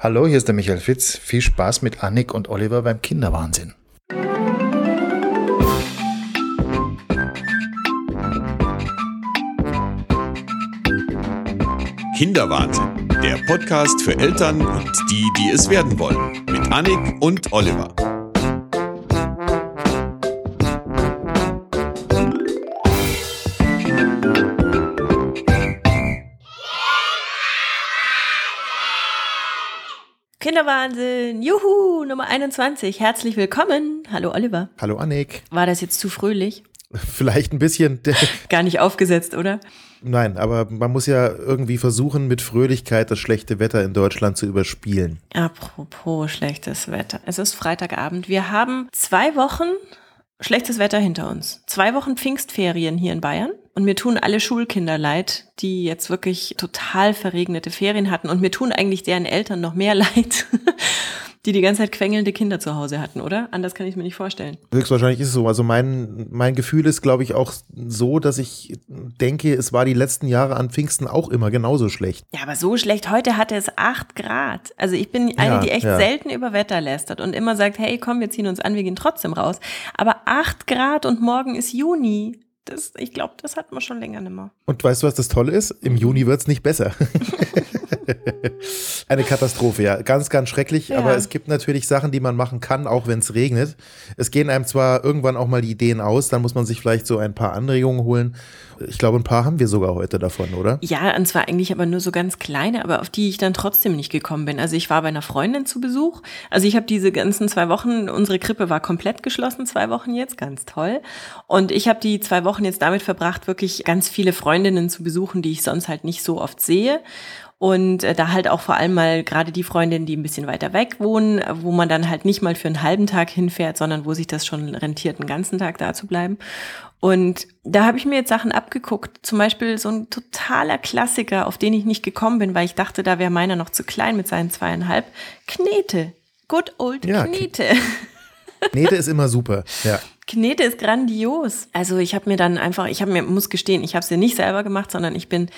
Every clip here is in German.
Hallo, hier ist der Michael Fitz. Viel Spaß mit Annik und Oliver beim Kinderwahnsinn. Kinderwahnsinn, der Podcast für Eltern und die, die es werden wollen, mit Annik und Oliver. Kinderwahnsinn, juhu, Nummer 21. Herzlich willkommen. Hallo Oliver. Hallo Annik. War das jetzt zu fröhlich? Vielleicht ein bisschen. Gar nicht aufgesetzt, oder? Nein, aber man muss ja irgendwie versuchen, mit Fröhlichkeit das schlechte Wetter in Deutschland zu überspielen. Apropos schlechtes Wetter. Es ist Freitagabend. Wir haben zwei Wochen schlechtes Wetter hinter uns. Zwei Wochen Pfingstferien hier in Bayern. Und mir tun alle Schulkinder leid, die jetzt wirklich total verregnete Ferien hatten. Und mir tun eigentlich deren Eltern noch mehr leid, die die ganze Zeit quengelnde Kinder zu Hause hatten, oder? Anders kann ich mir nicht vorstellen. Höchstwahrscheinlich ist es so. Also mein, mein Gefühl ist, glaube ich, auch so, dass ich denke, es war die letzten Jahre an Pfingsten auch immer genauso schlecht. Ja, aber so schlecht. Heute hatte es acht Grad. Also ich bin eine, Ja, die echt ja. selten über Wetter lästert und immer sagt, hey, komm, wir ziehen uns an, wir gehen trotzdem raus. Aber acht Grad und morgen ist Juni. Das, ich glaube, das hatten wir schon länger nicht mehr. Und weißt du, was das Tolle ist? Im Juni wird's nicht besser. Eine Katastrophe, ja. Ganz, ganz schrecklich. Ja. Aber es gibt natürlich Sachen, die man machen kann, auch wenn es regnet. Es gehen einem zwar irgendwann auch mal die Ideen aus, dann muss man sich vielleicht so ein paar Anregungen holen. Ich glaube, ein paar haben wir sogar heute davon, oder? Ja, und zwar eigentlich aber nur so ganz kleine, aber auf die ich dann trotzdem nicht gekommen bin. Also ich war bei einer Freundin zu Besuch. Also ich habe diese ganzen zwei Wochen, unsere Krippe war komplett geschlossen, zwei Wochen jetzt, ganz toll. Und ich habe die zwei Wochen jetzt damit verbracht, wirklich ganz viele Freundinnen zu besuchen, die ich sonst halt nicht so oft sehe. Und äh, da halt auch vor allem mal gerade die Freundinnen, die ein bisschen weiter weg wohnen, wo man dann halt nicht mal für einen halben Tag hinfährt, sondern wo sich das schon rentiert, einen ganzen Tag da zu bleiben. Und da habe ich mir jetzt Sachen abgeguckt. Zum Beispiel so ein totaler Klassiker, auf den ich nicht gekommen bin, weil ich dachte, da wäre meiner noch zu klein mit seinen zweieinhalb. Knete. Good old Ja, Knete. Knete ist immer super. Ja. Knete ist grandios. Also ich habe mir dann einfach, ich habe mir, muss gestehen, ich habe sie nicht selber gemacht, sondern ich bin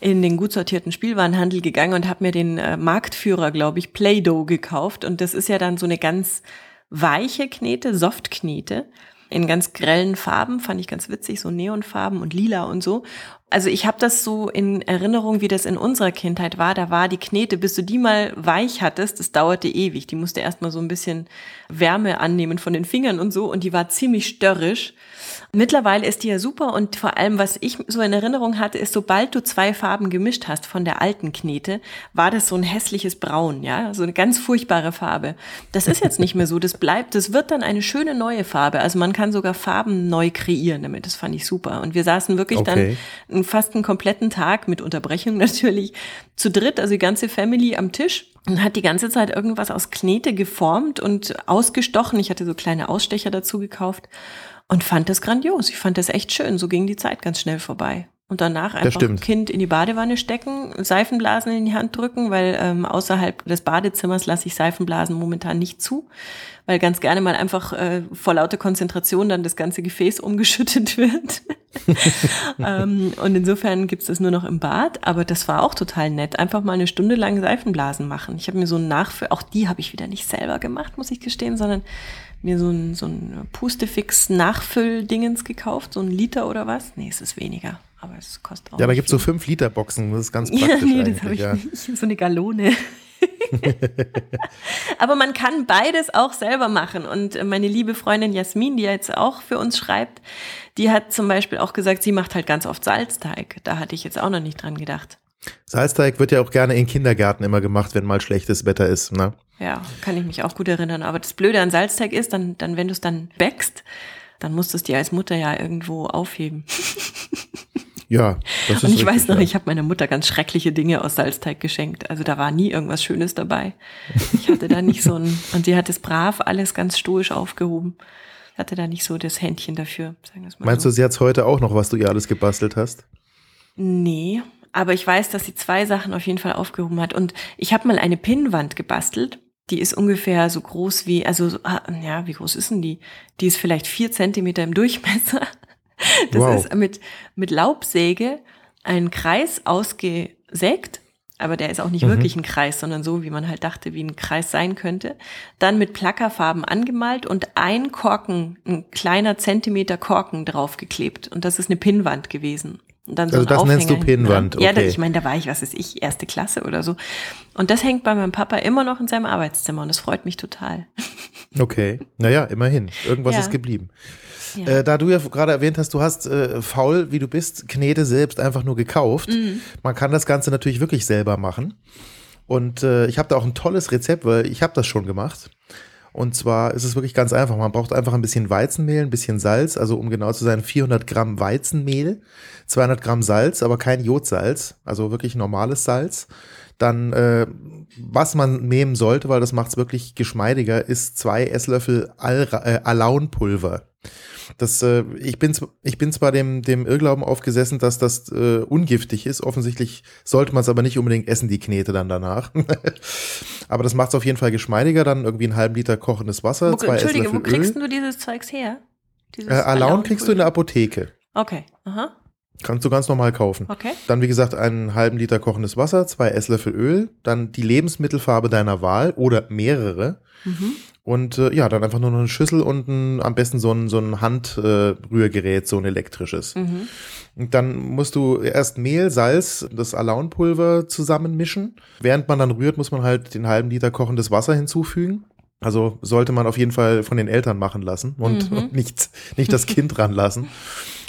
in den gut sortierten Spielwarenhandel gegangen und habe mir den äh, Marktführer, glaube ich, Play-Doh gekauft. Und das ist ja dann so eine ganz weiche Knete, Softknete in ganz grellen Farben, fand ich ganz witzig, so Neonfarben und lila und so. Also ich habe das so in Erinnerung, wie das in unserer Kindheit war. Da war die Knete, bis du die mal weich hattest, das dauerte ewig. Die musste erstmal so ein bisschen Wärme annehmen von den Fingern und so und die war ziemlich störrisch. Mittlerweile ist die ja super und vor allem, was ich so in Erinnerung hatte, ist, sobald du zwei Farben gemischt hast von der alten Knete, war das so ein hässliches Braun, ja, so eine ganz furchtbare Farbe. Das ist jetzt nicht mehr so, das bleibt, das wird dann eine schöne neue Farbe. Also man kann sogar Farben neu kreieren damit, das fand ich super. Und wir saßen wirklich Okay. dann fast einen kompletten Tag mit Unterbrechung natürlich zu dritt, also die ganze Family am Tisch und hat die ganze Zeit irgendwas aus Knete geformt und ausgestochen. Ich hatte so kleine Ausstecher dazu gekauft und fand das grandios. Ich fand das echt schön. So ging die Zeit ganz schnell vorbei. Und danach einfach stimmt. Kind in die Badewanne stecken, Seifenblasen in die Hand drücken, weil ähm, außerhalb des Badezimmers lasse ich Seifenblasen momentan nicht zu, weil ganz gerne mal einfach äh, vor lauter Konzentration dann das ganze Gefäß umgeschüttet wird. ähm, und insofern gibt's das nur noch im Bad, aber das war auch total nett. Einfach mal eine Stunde lang Seifenblasen machen. Ich habe mir so ein Nachfüll, auch die habe ich wieder nicht selber gemacht, muss ich gestehen, sondern mir so ein, so ein Pustefix-Nachfülldingens gekauft, so ein Liter oder was. Nee, es ist weniger, aber es kostet auch Ja, da nicht gibt's so viel. 5 Liter Boxen. Das ist ganz Ja, praktisch. nee, das habe ich ja. nicht. So eine Gallone. Aber man kann beides auch selber machen. Und meine liebe Freundin Jasmin, die jetzt auch für uns schreibt, die hat zum Beispiel auch gesagt, sie macht halt ganz oft Salzteig. Da hatte ich jetzt auch noch nicht dran gedacht. Salzteig wird ja auch gerne in Kindergärten immer gemacht, wenn mal schlechtes Wetter ist. Ne? Ja, kann ich mich auch gut erinnern. Aber das Blöde an Salzteig ist, dann, dann wenn du es dann backst, dann musst du es dir als Mutter ja irgendwo aufheben. Ja, das ist Und ich richtig, weiß noch, ja. ich habe meiner Mutter ganz schreckliche Dinge aus Salzteig geschenkt. Also da war nie irgendwas Schönes dabei. Ich hatte da nicht so ein, und sie hat es brav alles ganz stoisch aufgehoben. Hatte da nicht so das Händchen dafür, Meinst so. du, sie hat's heute auch noch, was du ihr alles gebastelt hast? Nee, aber ich weiß, dass sie zwei Sachen auf jeden Fall aufgehoben hat. Und ich habe mal eine Pinnwand gebastelt. Die ist ungefähr so groß wie, also so- ah, ja, wie groß ist denn die? Die ist vielleicht vier Zentimeter im Durchmesser. Das Wow. ist mit, mit Laubsäge einen Kreis ausgesägt aber der ist auch nicht mhm. wirklich ein Kreis, sondern so, wie man halt dachte, wie ein Kreis sein könnte. Dann mit Plackerfarben angemalt und ein Korken, ein kleiner Zentimeter Korken draufgeklebt. Und das ist eine Pinnwand gewesen. Und dann so also das Aufhänger nennst du Pinnwand, okay. Ja, ich meine, da war ich, was ist ich, erste Klasse oder so. Und das hängt bei meinem Papa immer noch in seinem Arbeitszimmer und das freut mich total. Okay, naja, immerhin. Irgendwas ja. ist geblieben. Ja. Äh, da du ja gerade erwähnt hast, du hast äh, faul, wie du bist, Knete selbst einfach nur gekauft. Mhm. Man kann das Ganze natürlich wirklich selber machen. Und äh, ich habe da auch ein tolles Rezept, weil ich habe das schon gemacht. Und zwar ist es wirklich ganz einfach. Man braucht einfach ein bisschen Weizenmehl, ein bisschen Salz, also um genau zu sein 400 Gramm Weizenmehl, 200 Gramm Salz, aber kein Jodsalz, also wirklich normales Salz. Dann, äh, was man nehmen sollte, weil das macht es wirklich geschmeidiger, ist zwei Esslöffel Al äh, Alaunpulver. Das, äh, ich, bin, ich bin zwar dem, dem Irrglauben aufgesessen, dass das äh, ungiftig ist. Offensichtlich sollte man es aber nicht unbedingt essen, die Knete dann danach. aber das macht es auf jeden Fall geschmeidiger. Dann irgendwie einen halben Liter kochendes Wasser. Wo, zwei Entschuldige, Esslöffel wo kriegst Öl. du dieses Zeugs her? Dieses äh, Alaun kriegst du in der Apotheke. Okay, aha. Kannst du ganz normal kaufen. Okay. Dann, wie gesagt, einen halben Liter kochendes Wasser, zwei Esslöffel Öl, dann die Lebensmittelfarbe deiner Wahl oder mehrere. Mhm. Und äh, ja, dann einfach nur noch eine Schüssel und ein, am besten so ein, so ein Handrührgerät, äh, so ein elektrisches. Mhm. Und dann musst du erst Mehl, Salz, das Alaunpulver zusammenmischen. Während man dann rührt, muss man halt den halben Liter kochendes Wasser hinzufügen. Also sollte man auf jeden Fall von den Eltern machen lassen und, mhm. nicht, nicht das Kind ranlassen.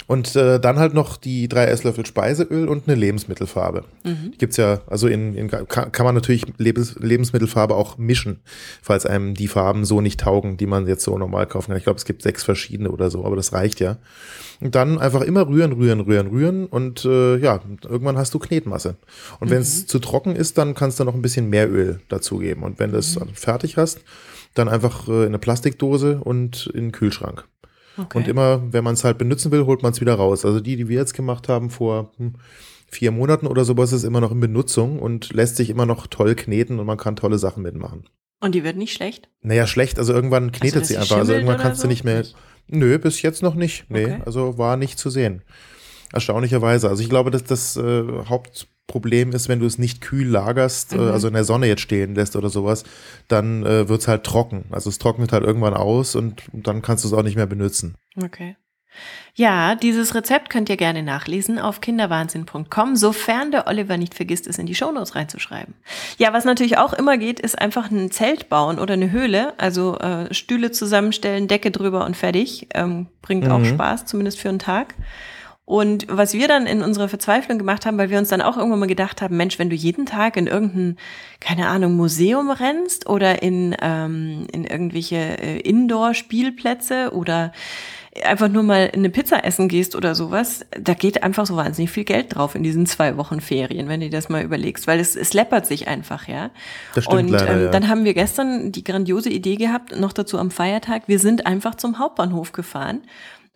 Und äh, dann halt noch die drei Esslöffel Speiseöl und eine Lebensmittelfarbe. Mhm. Die gibt's ja, also in, in kann, kann man natürlich Lebens, Lebensmittelfarbe auch mischen, falls einem die Farben so nicht taugen, die man jetzt so normal kaufen kann. Ich glaube, es gibt sechs verschiedene oder so, aber das reicht ja. Und dann einfach immer rühren, rühren, rühren, rühren und äh, ja, irgendwann hast du Knetmasse. Und mhm. wenn es zu trocken ist, dann kannst du noch ein bisschen mehr Öl dazugeben. Und wenn du es mhm. fertig hast, dann einfach äh, in eine Plastikdose und in den Kühlschrank. Okay. Und immer, wenn man es halt benutzen will, holt man es wieder raus. Also die, die wir jetzt gemacht haben vor hm, vier Monaten oder sowas, ist immer noch in Benutzung und lässt sich immer noch toll kneten und man kann tolle Sachen mitmachen. Und die wird nicht schlecht? Naja, schlecht. Also irgendwann knetet also, sie einfach. Also irgendwann kannst so? du nicht mehr. Nö, bis jetzt noch nicht. Nee, okay. also war nicht zu sehen. Erstaunlicherweise. Also ich glaube, dass das äh, Haupt Problem ist, wenn du es nicht kühl lagerst, äh, mhm. also in der Sonne jetzt stehen lässt oder sowas, dann äh, wird es halt trocken. Also es trocknet halt irgendwann aus und, und dann kannst du es auch nicht mehr benutzen. Okay. Ja, dieses Rezept könnt ihr gerne nachlesen auf kinderwahnsinn.com, sofern der Oliver nicht vergisst, es in die Shownotes reinzuschreiben. Ja, was natürlich auch immer geht, ist einfach ein Zelt bauen oder eine Höhle, also äh, Stühle zusammenstellen, Decke drüber und fertig. Ähm, bringt mhm. auch Spaß, zumindest für einen Tag. Und was wir dann in unserer Verzweiflung gemacht haben, weil wir uns dann auch irgendwann mal gedacht haben, Mensch, wenn du jeden Tag in irgendein, keine Ahnung, Museum rennst oder in, ähm, in irgendwelche äh, Indoor-Spielplätze oder einfach nur mal eine Pizza essen gehst oder sowas, da geht einfach so wahnsinnig viel Geld drauf in diesen zwei Wochen Ferien, wenn du das mal überlegst, weil es, es läppert sich einfach, ja. Das stimmt Und leider, ähm, ja. dann haben wir gestern die grandiose Idee gehabt, noch dazu am Feiertag, wir sind einfach zum Hauptbahnhof gefahren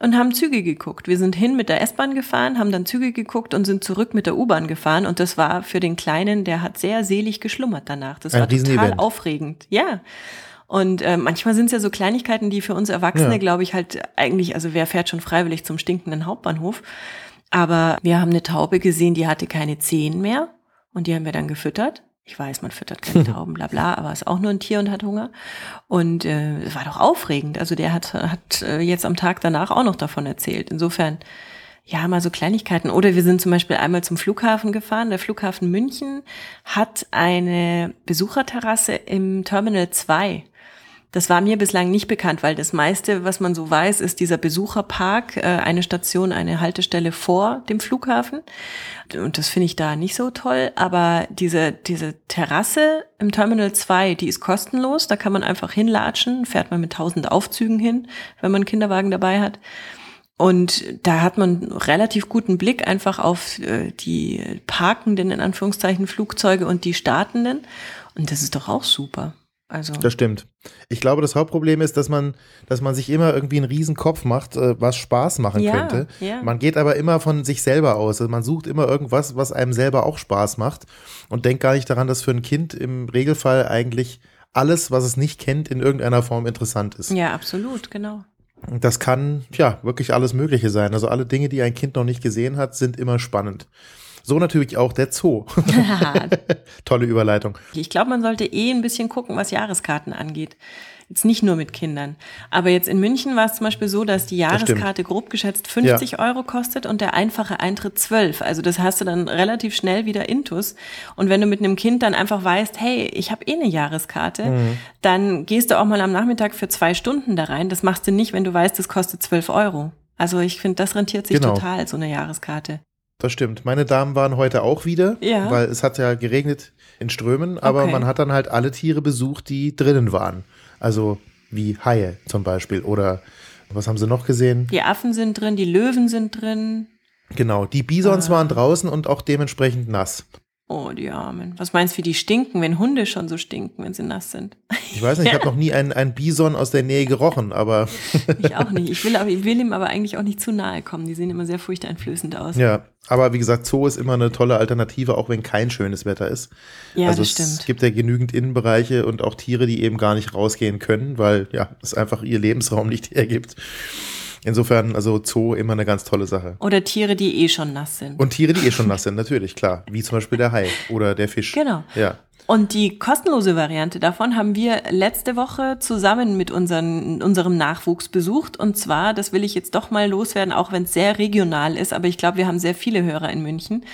und haben Züge geguckt. Wir sind hin mit der S-Bahn gefahren, haben dann Züge geguckt und sind zurück mit der U-Bahn gefahren. Und das war für den Kleinen, der hat sehr selig geschlummert danach. Das Ein war total aufregend. Ja. Und äh, manchmal sind es ja so Kleinigkeiten, die für uns Erwachsene, ja. glaube ich, halt eigentlich, also wer fährt schon freiwillig zum stinkenden Hauptbahnhof? Aber wir haben eine Taube gesehen, die hatte keine Zehen mehr und die haben wir dann gefüttert. Ich weiß, man füttert keine Tauben, bla bla, aber ist auch nur ein Tier und hat Hunger. Und äh, es war doch aufregend. Also der hat, hat äh, jetzt am Tag danach auch noch davon erzählt. Insofern, ja, mal so Kleinigkeiten. Oder wir sind zum Beispiel einmal zum Flughafen gefahren. Der Flughafen München hat eine Besucherterrasse im Terminal 2. Das war mir bislang nicht bekannt, weil das meiste, was man so weiß, ist dieser Besucherpark, äh, eine Station, eine Haltestelle vor dem Flughafen. Und das finde ich da nicht so toll. Aber diese, diese Terrasse im Terminal 2, die ist kostenlos. Da kann man einfach hinlatschen, fährt man mit tausend Aufzügen hin, wenn man einen Kinderwagen dabei hat. Und da hat man relativ guten Blick einfach auf äh, die parkenden, in Anführungszeichen, Flugzeuge und die startenden. Und das ist doch auch super. Also das stimmt. Ich glaube, das Hauptproblem ist, dass man, dass man sich immer irgendwie einen riesen Kopf macht, äh, was Spaß machen ja, könnte. Ja. Man geht aber immer von sich selber aus. Also man sucht immer irgendwas, was einem selber auch Spaß macht und denkt gar nicht daran, dass für ein Kind im Regelfall eigentlich alles, was es nicht kennt, in irgendeiner Form interessant ist. Ja, absolut, genau. Das kann ja wirklich alles Mögliche sein. Also alle Dinge, die ein Kind noch nicht gesehen hat, sind immer spannend. So natürlich auch der Zoo. Tolle Überleitung. Ich glaube, man sollte eh ein bisschen gucken, was Jahreskarten angeht. Jetzt nicht nur mit Kindern. Aber jetzt in München war es zum Beispiel so, dass die Jahreskarte grob geschätzt 50 ja. Euro kostet und der einfache Eintritt 12. Also das hast du dann relativ schnell wieder intus. Und wenn du mit einem Kind dann einfach weißt, hey, ich habe eh eine Jahreskarte, mhm. dann gehst du auch mal am Nachmittag für zwei Stunden da rein. Das machst du nicht, wenn du weißt, es kostet 12 Euro. Also ich finde, das rentiert sich genau. total, so eine Jahreskarte. Das stimmt. Meine Damen waren heute auch wieder, ja. weil es hat ja geregnet in Strömen, aber okay. man hat dann halt alle Tiere besucht, die drinnen waren. Also wie Haie zum Beispiel oder was haben sie noch gesehen? Die Affen sind drin, die Löwen sind drin. Genau, die Bisons ah. waren draußen und auch dementsprechend nass. Oh, die Armen. Was meinst du, wie die stinken, wenn Hunde schon so stinken, wenn sie nass sind? Ich weiß nicht, ich habe noch nie einen, einen Bison aus der Nähe gerochen, aber. ich auch nicht. Ich will, aber, ich will ihm aber eigentlich auch nicht zu nahe kommen. Die sehen immer sehr furchteinflößend aus. Ja, aber wie gesagt, Zoo ist immer eine tolle Alternative, auch wenn kein schönes Wetter ist. Ja, also das es stimmt. gibt ja genügend Innenbereiche und auch Tiere, die eben gar nicht rausgehen können, weil ja, es einfach ihr Lebensraum nicht hergibt. Insofern, also Zoo immer eine ganz tolle Sache. Oder Tiere, die eh schon nass sind. Und Tiere, die eh schon nass sind, natürlich, klar. Wie zum Beispiel der Hai oder der Fisch. Genau. Ja. Und die kostenlose Variante davon haben wir letzte Woche zusammen mit unseren, unserem Nachwuchs besucht. Und zwar, das will ich jetzt doch mal loswerden, auch wenn es sehr regional ist, aber ich glaube, wir haben sehr viele Hörer in München.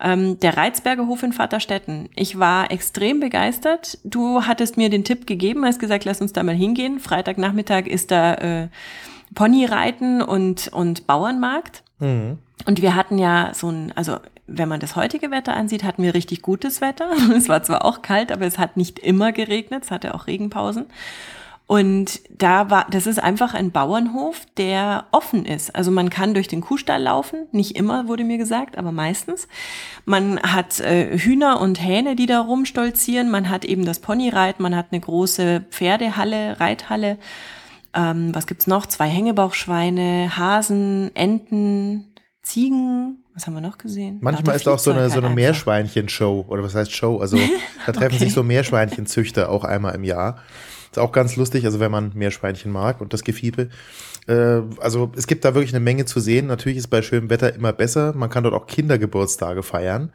Ähm, der Reizberger Hof in Vaterstetten. Ich war extrem begeistert. Du hattest mir den Tipp gegeben, hast gesagt, lass uns da mal hingehen. Freitagnachmittag ist da äh, Ponyreiten und, und Bauernmarkt. Mhm. Und wir hatten ja so ein, also wenn man das heutige Wetter ansieht, hatten wir richtig gutes Wetter. Es war zwar auch kalt, aber es hat nicht immer geregnet, es hatte auch Regenpausen. Und da war, das ist einfach ein Bauernhof, der offen ist. Also man kann durch den Kuhstall laufen, nicht immer wurde mir gesagt, aber meistens. Man hat äh, Hühner und Hähne, die da rumstolzieren. Man hat eben das Ponyreiten, man hat eine große Pferdehalle, Reithalle. Ähm, was gibt's noch? Zwei Hängebauchschweine, Hasen, Enten, Ziegen. Was haben wir noch gesehen? Manchmal ist auch so eine, so eine Meerschweinchen-Show. Oder was heißt Show? Also da treffen okay. sich so Meerschweinchenzüchter auch einmal im Jahr. Ist auch ganz lustig, also wenn man Meerschweinchen mag und das Gefiepe. Äh, also es gibt da wirklich eine Menge zu sehen. Natürlich ist bei schönem Wetter immer besser. Man kann dort auch Kindergeburtstage feiern.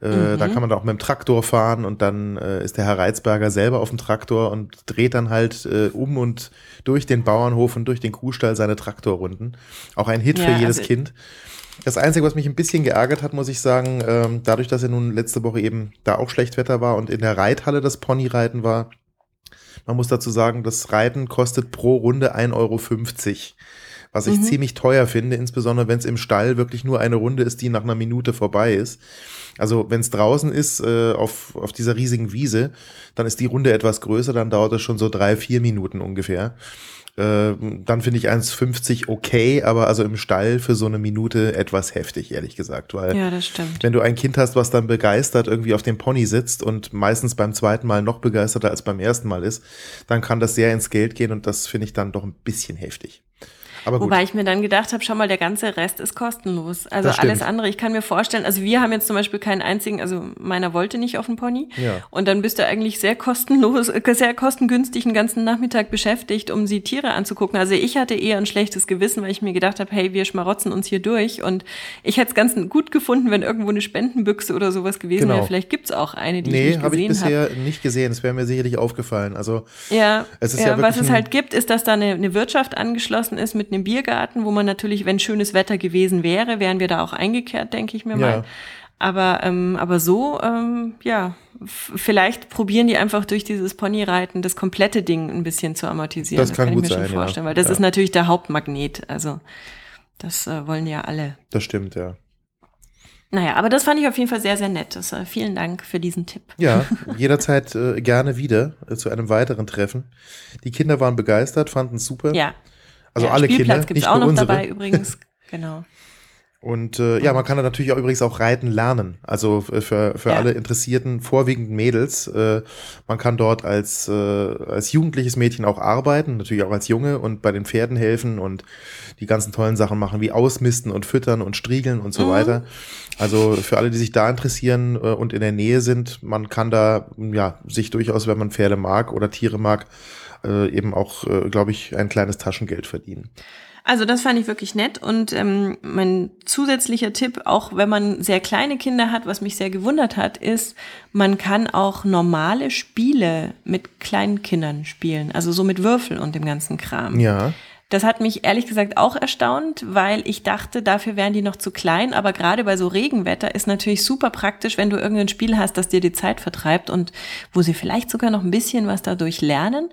Äh, mhm. Da kann man auch mit dem Traktor fahren und dann äh, ist der Herr Reizberger selber auf dem Traktor und dreht dann halt äh, um und durch den Bauernhof und durch den Kuhstall seine Traktorrunden. Auch ein Hit ja, für jedes also Kind. Das Einzige, was mich ein bisschen geärgert hat, muss ich sagen, ähm, dadurch, dass er nun letzte Woche eben da auch Schlechtwetter war und in der Reithalle das Ponyreiten war, man muss dazu sagen, das Reiten kostet pro Runde 1,50 Euro was ich mhm. ziemlich teuer finde, insbesondere wenn es im Stall wirklich nur eine Runde ist, die nach einer Minute vorbei ist. Also wenn es draußen ist, äh, auf, auf dieser riesigen Wiese, dann ist die Runde etwas größer, dann dauert es schon so drei, vier Minuten ungefähr. Äh, dann finde ich 1,50 okay, aber also im Stall für so eine Minute etwas heftig, ehrlich gesagt. Weil ja, das stimmt. wenn du ein Kind hast, was dann begeistert irgendwie auf dem Pony sitzt und meistens beim zweiten Mal noch begeisterter als beim ersten Mal ist, dann kann das sehr ins Geld gehen und das finde ich dann doch ein bisschen heftig. Aber gut. Wobei ich mir dann gedacht habe, schau mal, der ganze Rest ist kostenlos. Also alles andere, ich kann mir vorstellen, also wir haben jetzt zum Beispiel keinen einzigen, also meiner wollte nicht auf den Pony. Ja. Und dann bist du eigentlich sehr kostenlos, äh, sehr kostengünstig einen ganzen Nachmittag beschäftigt, um sie Tiere anzugucken. Also ich hatte eher ein schlechtes Gewissen, weil ich mir gedacht habe, hey, wir schmarotzen uns hier durch. Und ich hätte es ganz gut gefunden, wenn irgendwo eine Spendenbüchse oder sowas gewesen genau. wäre. Vielleicht gibt's auch eine, die nee, ich nicht hab gesehen habe. Nee, habe ich bisher hab. nicht gesehen. Es wäre mir sicherlich aufgefallen. Also ja, es ist ja, ja was es halt gibt, ist, dass da eine, eine Wirtschaft angeschlossen ist mit einem Biergarten, wo man natürlich, wenn schönes Wetter gewesen wäre, wären wir da auch eingekehrt, denke ich mir mal. Ja. Aber, ähm, aber so, ähm, ja, vielleicht probieren die einfach durch dieses Ponyreiten das komplette Ding ein bisschen zu amortisieren. Das kann, das kann ich mir schon sein, vorstellen, ja. weil das ja. ist natürlich der Hauptmagnet. Also das äh, wollen ja alle. Das stimmt, ja. Naja, aber das fand ich auf jeden Fall sehr, sehr nett. Das, äh, vielen Dank für diesen Tipp. Ja, jederzeit äh, gerne wieder äh, zu einem weiteren Treffen. Die Kinder waren begeistert, fanden es super. Ja. Also ja, alle Spielplatz Kinder, gibt's nicht auch nur noch unsere. dabei übrigens. Genau. Und äh, ja, man kann da natürlich auch übrigens auch reiten lernen. Also für, für Ja. alle interessierten, vorwiegend Mädels. Äh, man kann dort als, äh, als jugendliches Mädchen auch arbeiten, natürlich auch als Junge und bei den Pferden helfen und die ganzen tollen Sachen machen, wie Ausmisten und Füttern und Striegeln und so Mhm. weiter. Also für alle, die sich da interessieren äh, und in der Nähe sind, man kann da ja sich durchaus, wenn man Pferde mag oder Tiere mag, äh, eben auch, äh, glaube ich, ein kleines Taschengeld verdienen. Also das fand ich wirklich nett und ähm, mein zusätzlicher Tipp, auch wenn man sehr kleine Kinder hat, was mich sehr gewundert hat, ist, man kann auch normale Spiele mit kleinen Kindern spielen, also so mit Würfel und dem ganzen Kram. Ja. Das hat mich ehrlich gesagt auch erstaunt, weil ich dachte, dafür wären die noch zu klein. Aber gerade bei so Regenwetter ist natürlich super praktisch, wenn du irgendein Spiel hast, das dir die Zeit vertreibt und wo sie vielleicht sogar noch ein bisschen was dadurch lernen.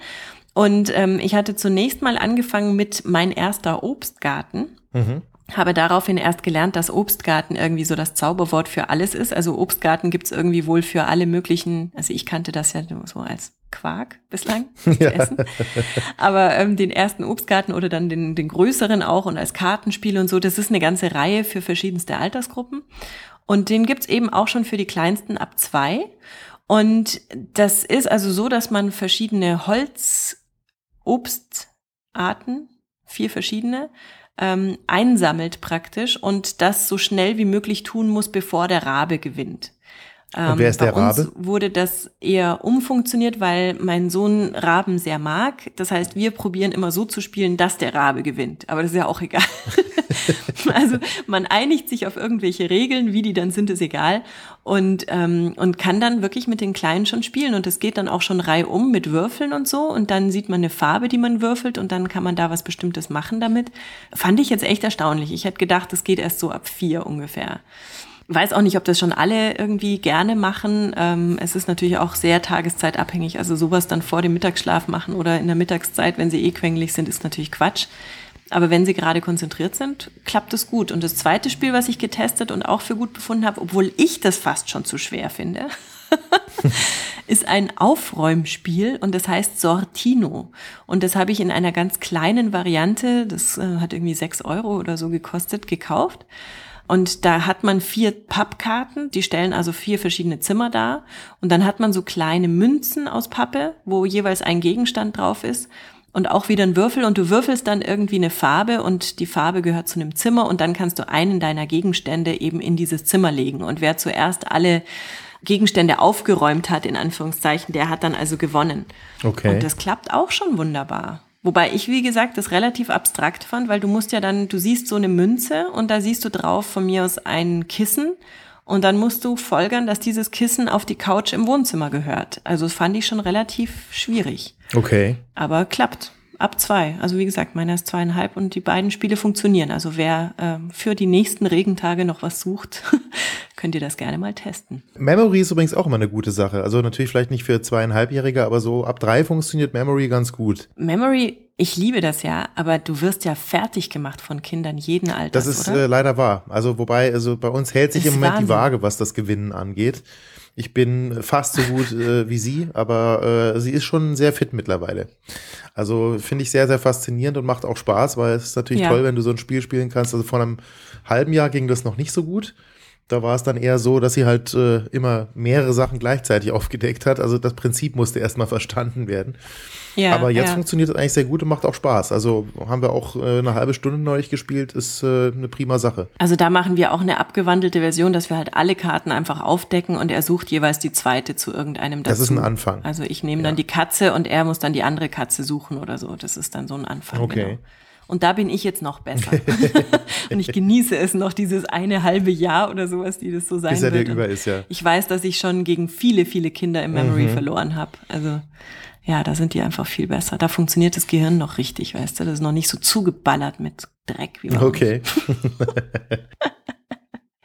Und ähm, ich hatte zunächst mal angefangen mit mein erster Obstgarten. Mhm. Habe daraufhin erst gelernt, dass Obstgarten irgendwie so das Zauberwort für alles ist. Also Obstgarten gibt's irgendwie wohl für alle möglichen, also ich kannte das ja so als Quark bislang ja. essen. Aber ähm, den ersten Obstgarten oder dann den, den größeren auch und als Kartenspiel und so, das ist eine ganze Reihe für verschiedenste Altersgruppen. Und den gibt's eben auch schon für die Kleinsten ab zwei. Und das ist also so, dass man verschiedene Holz Obstarten, vier verschiedene, ähm, einsammelt praktisch und das so schnell wie möglich tun muss, bevor der Rabe gewinnt. Ähm, und wer ist der bei uns Rabe? wurde das eher umfunktioniert, weil mein Sohn Raben sehr mag. Das heißt, wir probieren immer so zu spielen, dass der Rabe gewinnt. Aber das ist ja auch egal. also man einigt sich auf irgendwelche Regeln, wie die dann sind, ist egal. Und, ähm, und kann dann wirklich mit den Kleinen schon spielen. Und es geht dann auch schon reihum mit Würfeln und so. Und dann sieht man eine Farbe, die man würfelt und dann kann man da was Bestimmtes machen damit. Fand ich jetzt echt erstaunlich. Ich hätte gedacht, es geht erst so ab vier ungefähr. Weiß auch nicht, ob das schon alle irgendwie gerne machen. Ähm, es ist natürlich auch sehr tageszeitabhängig. Also sowas dann vor dem Mittagsschlaf machen oder in der Mittagszeit, wenn sie eh quengelig sind, ist natürlich Quatsch. Aber wenn sie gerade konzentriert sind, klappt es gut. Und das zweite Spiel, was ich getestet und auch für gut befunden habe, obwohl ich das fast schon zu schwer finde, ist ein Aufräumspiel und das heißt Sortino. Und das habe ich in einer ganz kleinen Variante, das äh, hat irgendwie sechs Euro oder so gekostet, gekauft. Und da hat man vier Pappkarten, die stellen also vier verschiedene Zimmer dar. Und dann hat man so kleine Münzen aus Pappe, wo jeweils ein Gegenstand drauf ist. Und auch wieder ein Würfel und du würfelst dann irgendwie eine Farbe und die Farbe gehört zu einem Zimmer und dann kannst du einen deiner Gegenstände eben in dieses Zimmer legen. Und wer zuerst alle Gegenstände aufgeräumt hat, in Anführungszeichen, der hat dann also gewonnen. Okay. Und das klappt auch schon wunderbar. Wobei ich, wie gesagt, das relativ abstrakt fand, weil du musst ja dann, du siehst so eine Münze und da siehst du drauf von mir aus ein Kissen und dann musst du folgern, dass dieses Kissen auf die Couch im Wohnzimmer gehört. Also das fand ich schon relativ schwierig. Okay. Aber klappt. Ab zwei. Also wie gesagt, meiner ist zweieinhalb und die beiden Spiele funktionieren. Also wer ähm, für die nächsten Regentage noch was sucht, könnt ihr das gerne mal testen. Memory ist übrigens auch immer eine gute Sache. Also natürlich vielleicht nicht für zweieinhalbjährige, aber so ab drei funktioniert Memory ganz gut. Memory, ich liebe das ja, aber du wirst ja fertig gemacht von Kindern jeden Alters, Das ist äh, leider wahr. Also wobei, also bei uns hält sich Ist im Moment die Wahnsinn. Waage, was das Gewinnen angeht. Ich bin fast so gut äh, wie sie, aber äh, sie ist schon sehr fit mittlerweile. Also finde ich sehr, sehr faszinierend und macht auch Spaß, weil es ist natürlich Ja. toll, wenn du so ein Spiel spielen kannst. Also vor einem halben Jahr ging das noch nicht so gut. Da war es dann eher so, dass sie halt äh, immer mehrere Sachen gleichzeitig aufgedeckt hat. Also das Prinzip musste erstmal verstanden werden. ja, Aber jetzt ja. funktioniert es eigentlich sehr gut und macht auch Spaß. Also haben wir auch äh, eine halbe Stunde neulich gespielt, ist äh, eine prima Sache. Also da machen wir auch eine abgewandelte Version, dass wir halt alle Karten einfach aufdecken und er sucht jeweils die zweite zu irgendeinem dazu. Das ist ein Anfang. Also ich nehme dann die Katze und er muss dann die andere Katze suchen oder so. Das ist dann so ein Anfang. Okay. Genau. Und da bin ich jetzt noch besser. und ich genieße es noch, dieses eine halbe Jahr oder sowas, die das so sein Bis er dir wird. Und über ist, ja. Ich weiß, dass ich schon gegen viele, viele Kinder im Memory Mhm. verloren habe. Also ja, da sind die einfach viel besser. Da funktioniert das Gehirn noch richtig, weißt du? Das ist noch nicht so zugeballert mit Dreck wie uns. Okay.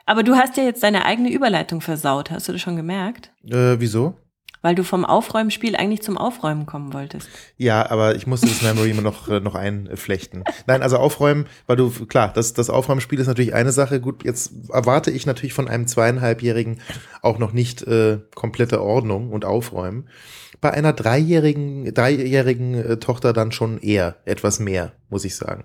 Aber du hast ja jetzt deine eigene Überleitung versaut, hast du das schon gemerkt? Äh, wieso? Weil du vom Aufräumspiel eigentlich zum Aufräumen kommen wolltest. Ja, aber ich musste das Memory immer noch, äh, noch einflechten. Nein, also aufräumen, weil du, klar, das, das Aufräumspiel ist natürlich eine Sache. Gut, jetzt erwarte ich natürlich von einem zweieinhalbjährigen auch noch nicht äh, komplette Ordnung und Aufräumen. Bei einer dreijährigen, dreijährigen äh, Tochter dann schon eher etwas mehr, muss ich sagen.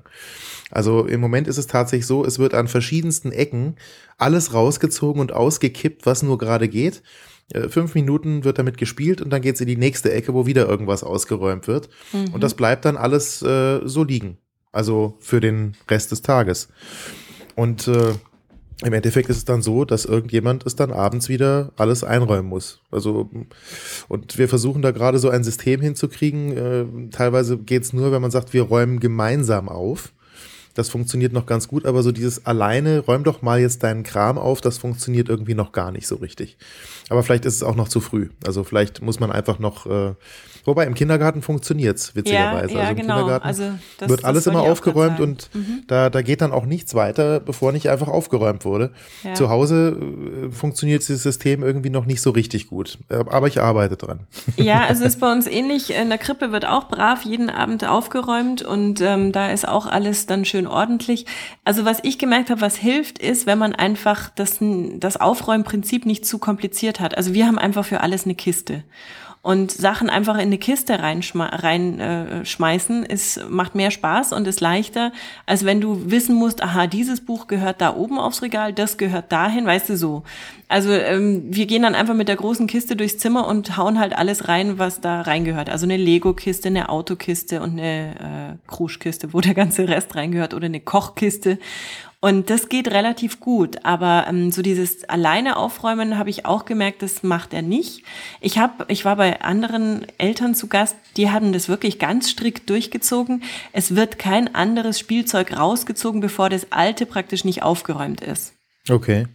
Also im Moment ist es tatsächlich so, es wird an verschiedensten Ecken alles rausgezogen und ausgekippt, was nur gerade geht. Äh, Fünf Minuten wird damit gespielt und dann geht's in die nächste Ecke, wo wieder irgendwas ausgeräumt wird. Und das bleibt dann alles äh, so liegen. Also für den Rest des Tages. Und äh, im Endeffekt ist es dann so, dass irgendjemand es dann abends wieder alles einräumen muss. Also, und wir versuchen da gerade so ein System hinzukriegen. Äh, teilweise geht's nur, wenn man sagt, wir räumen gemeinsam auf. Das funktioniert noch ganz gut, aber so dieses alleine, räum doch mal jetzt deinen Kram auf, das funktioniert irgendwie noch gar nicht so richtig. Aber vielleicht ist es auch noch zu früh. Also vielleicht muss man einfach noch äh, Wobei im Kindergarten funktioniert's witzigerweise. Ja, ja, also im genau. Kindergarten also das, wird alles immer aufgeräumt und. Mhm. da, da geht dann auch nichts weiter, bevor nicht einfach aufgeräumt wurde. Ja. Zu Hause äh, funktioniert dieses System irgendwie noch nicht so richtig gut. Äh, Aber ich arbeite dran. Ja, also es ist bei uns ähnlich. In der Krippe wird auch brav jeden Abend aufgeräumt und ähm, da ist auch alles dann schön ordentlich. Also was ich gemerkt habe, was hilft, ist, wenn man einfach das, das Aufräumprinzip nicht zu kompliziert hat. Also wir haben einfach für alles eine Kiste. Und Sachen einfach in eine Kiste reinschmeißen, rein, äh, macht mehr Spaß und ist leichter, als wenn du wissen musst, aha, dieses Buch gehört da oben aufs Regal, das gehört dahin, weißt du so. Also ähm, wir gehen dann einfach mit der großen Kiste durchs Zimmer und hauen halt alles rein, was da reingehört. Also eine Lego-Kiste, eine Autokiste und eine äh, Kruschkiste, wo der ganze Rest reingehört oder eine Kochkiste. Und das geht relativ gut, aber ähm, so dieses alleine aufräumen habe ich auch gemerkt, das macht er nicht. Ich habe, ich war bei anderen Eltern zu Gast, die haben das wirklich ganz strikt durchgezogen. Es wird kein anderes Spielzeug rausgezogen, bevor das alte praktisch nicht aufgeräumt ist. Okay.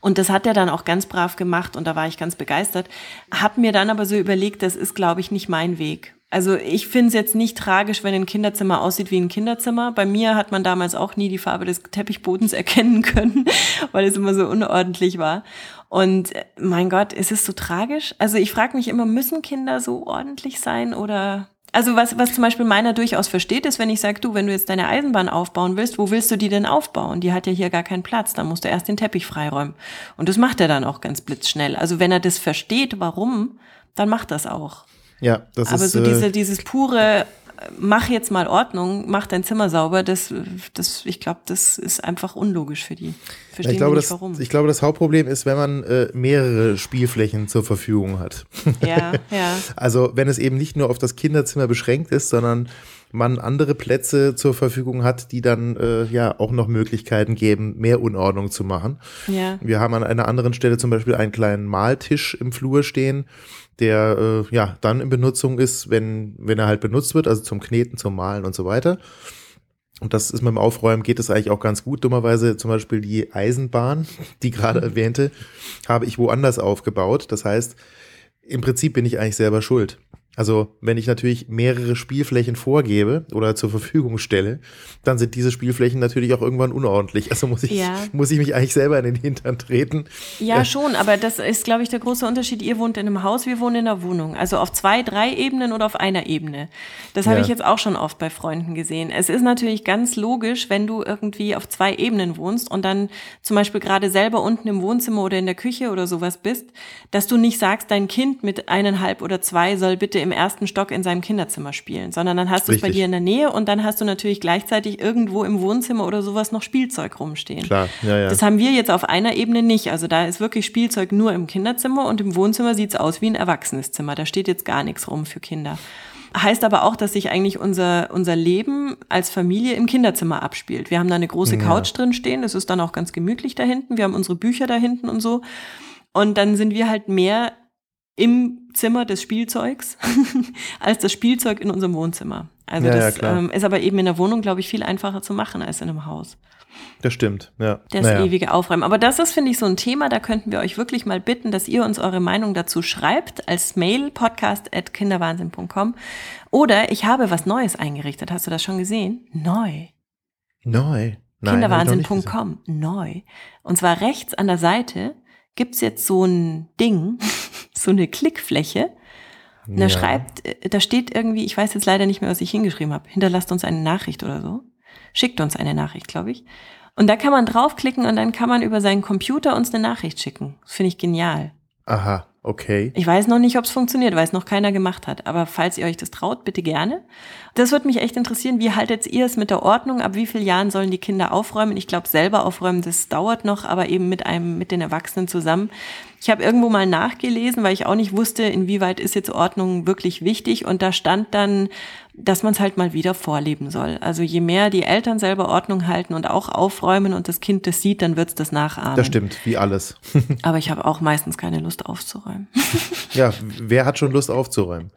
Und das hat er dann auch ganz brav gemacht und da war ich ganz begeistert. Hab mir dann aber so überlegt, das ist, glaube ich, nicht mein Weg. Also ich finde es jetzt nicht tragisch, wenn ein Kinderzimmer aussieht wie ein Kinderzimmer. Bei mir hat man damals auch nie die Farbe des Teppichbodens erkennen können, weil es immer so unordentlich war. Und äh, mein Gott, ist es so tragisch? Also ich frage mich immer, müssen Kinder so ordentlich sein oder also was, was zum Beispiel meiner durchaus versteht, ist, wenn ich sage, du, wenn du jetzt deine Eisenbahn aufbauen willst, wo willst du die denn aufbauen? Die hat ja hier gar keinen Platz, dann musst du erst den Teppich freiräumen. Und das macht er dann auch ganz blitzschnell. Also wenn er das versteht, warum, dann macht das auch. Ja, das Aber ist. so äh, diese, dieses pure, äh, mach jetzt mal Ordnung, mach dein Zimmer sauber, das, das, ich glaube, das ist einfach unlogisch für die. Verstehen ich, glaube, nicht, das, warum. ich glaube, das Hauptproblem ist, wenn man äh, mehrere Spielflächen zur Verfügung hat. ja, ja. Also wenn es eben nicht nur auf das Kinderzimmer beschränkt ist, sondern man andere Plätze zur Verfügung hat, die dann äh, ja auch noch Möglichkeiten geben, mehr Unordnung zu machen. Ja. Wir haben an einer anderen Stelle zum Beispiel einen kleinen Maltisch im Flur stehen, der äh, ja dann in Benutzung ist, wenn, wenn er halt benutzt wird, also zum Kneten, zum Malen und so weiter. Und das ist mit dem Aufräumen geht es eigentlich auch ganz gut. Dummerweise zum Beispiel die Eisenbahn, die gerade erwähnte, habe ich woanders aufgebaut. Das heißt, im Prinzip bin ich eigentlich selber schuld. Also wenn ich natürlich mehrere Spielflächen vorgebe oder zur Verfügung stelle, dann sind diese Spielflächen natürlich auch irgendwann unordentlich. Also muss ich, Ja. muss ich mich eigentlich selber in den Hintern treten. Ja, schon, aber das ist, glaube ich, der große Unterschied. Ihr wohnt in einem Haus, wir wohnen in einer Wohnung. Also auf zwei, drei Ebenen oder auf einer Ebene. Das habe Ja. ich jetzt auch schon oft bei Freunden gesehen. Es ist natürlich ganz logisch, wenn du irgendwie auf zwei Ebenen wohnst und dann zum Beispiel gerade selber unten im Wohnzimmer oder in der Küche oder sowas bist, dass du nicht sagst, dein Kind mit eineinhalb oder zwei soll bitte im ersten Stock in seinem Kinderzimmer spielen, sondern dann hast du es bei dir in der Nähe und dann hast du natürlich gleichzeitig irgendwo im Wohnzimmer oder sowas noch Spielzeug rumstehen. Klar, ja, ja. Das haben wir jetzt auf einer Ebene nicht. Also da ist wirklich Spielzeug nur im Kinderzimmer und im Wohnzimmer sieht's aus wie ein erwachsenes Zimmer. Da steht jetzt gar nichts rum für Kinder. Heißt aber auch, dass sich eigentlich unser, unser Leben als Familie im Kinderzimmer abspielt. Wir haben da eine große Couch drin stehen. Das ist dann auch ganz gemütlich da hinten. Wir haben unsere Bücher da hinten und so. Und dann sind wir halt mehr im Zimmer des Spielzeugs als das Spielzeug in unserem Wohnzimmer. Also Ja, ja, das klar. ähm, ist aber eben in der Wohnung, glaube ich, viel einfacher zu machen als in einem Haus. Das stimmt, ja. Das Naja. ewige Aufräumen. Aber das ist, finde ich, so ein Thema, da könnten wir euch wirklich mal bitten, dass ihr uns eure Meinung dazu schreibt als Mail podcast.kinderwahnsinn.com. Oder ich habe was Neues eingerichtet. Hast du das schon gesehen? Neu. Neu. Kinderwahnsinn.com. Neu. Und zwar rechts an der Seite gibt's jetzt so ein Ding, so eine Klickfläche. Und da Ja. schreibt, äh, da steht irgendwie, ich weiß jetzt leider nicht mehr, was ich hingeschrieben habe. Hinterlasst uns eine Nachricht oder so. Schickt uns eine Nachricht, glaube ich. Und da kann man draufklicken und dann kann man über seinen Computer uns eine Nachricht schicken. Das finde ich genial. Aha, okay. Ich weiß noch nicht, ob es funktioniert, weil es noch keiner gemacht hat. Aber falls ihr euch das traut, bitte gerne. Das würde mich echt interessieren. Wie haltet ihr es mit der Ordnung? Ab wie vielen Jahren sollen die Kinder aufräumen? Ich glaube, selber aufräumen, das dauert noch, aber eben mit einem, mit den Erwachsenen zusammen. Ich habe irgendwo mal nachgelesen, weil ich auch nicht wusste, inwieweit ist jetzt Ordnung wirklich wichtig. Und da stand dann, dass man es halt mal wieder vorleben soll. Also je mehr die Eltern selber Ordnung halten und auch aufräumen und das Kind das sieht, dann wird es das nachahmen. Das stimmt, wie alles. Aber ich habe auch meistens keine Lust aufzuräumen. ja, wer hat schon Lust aufzuräumen?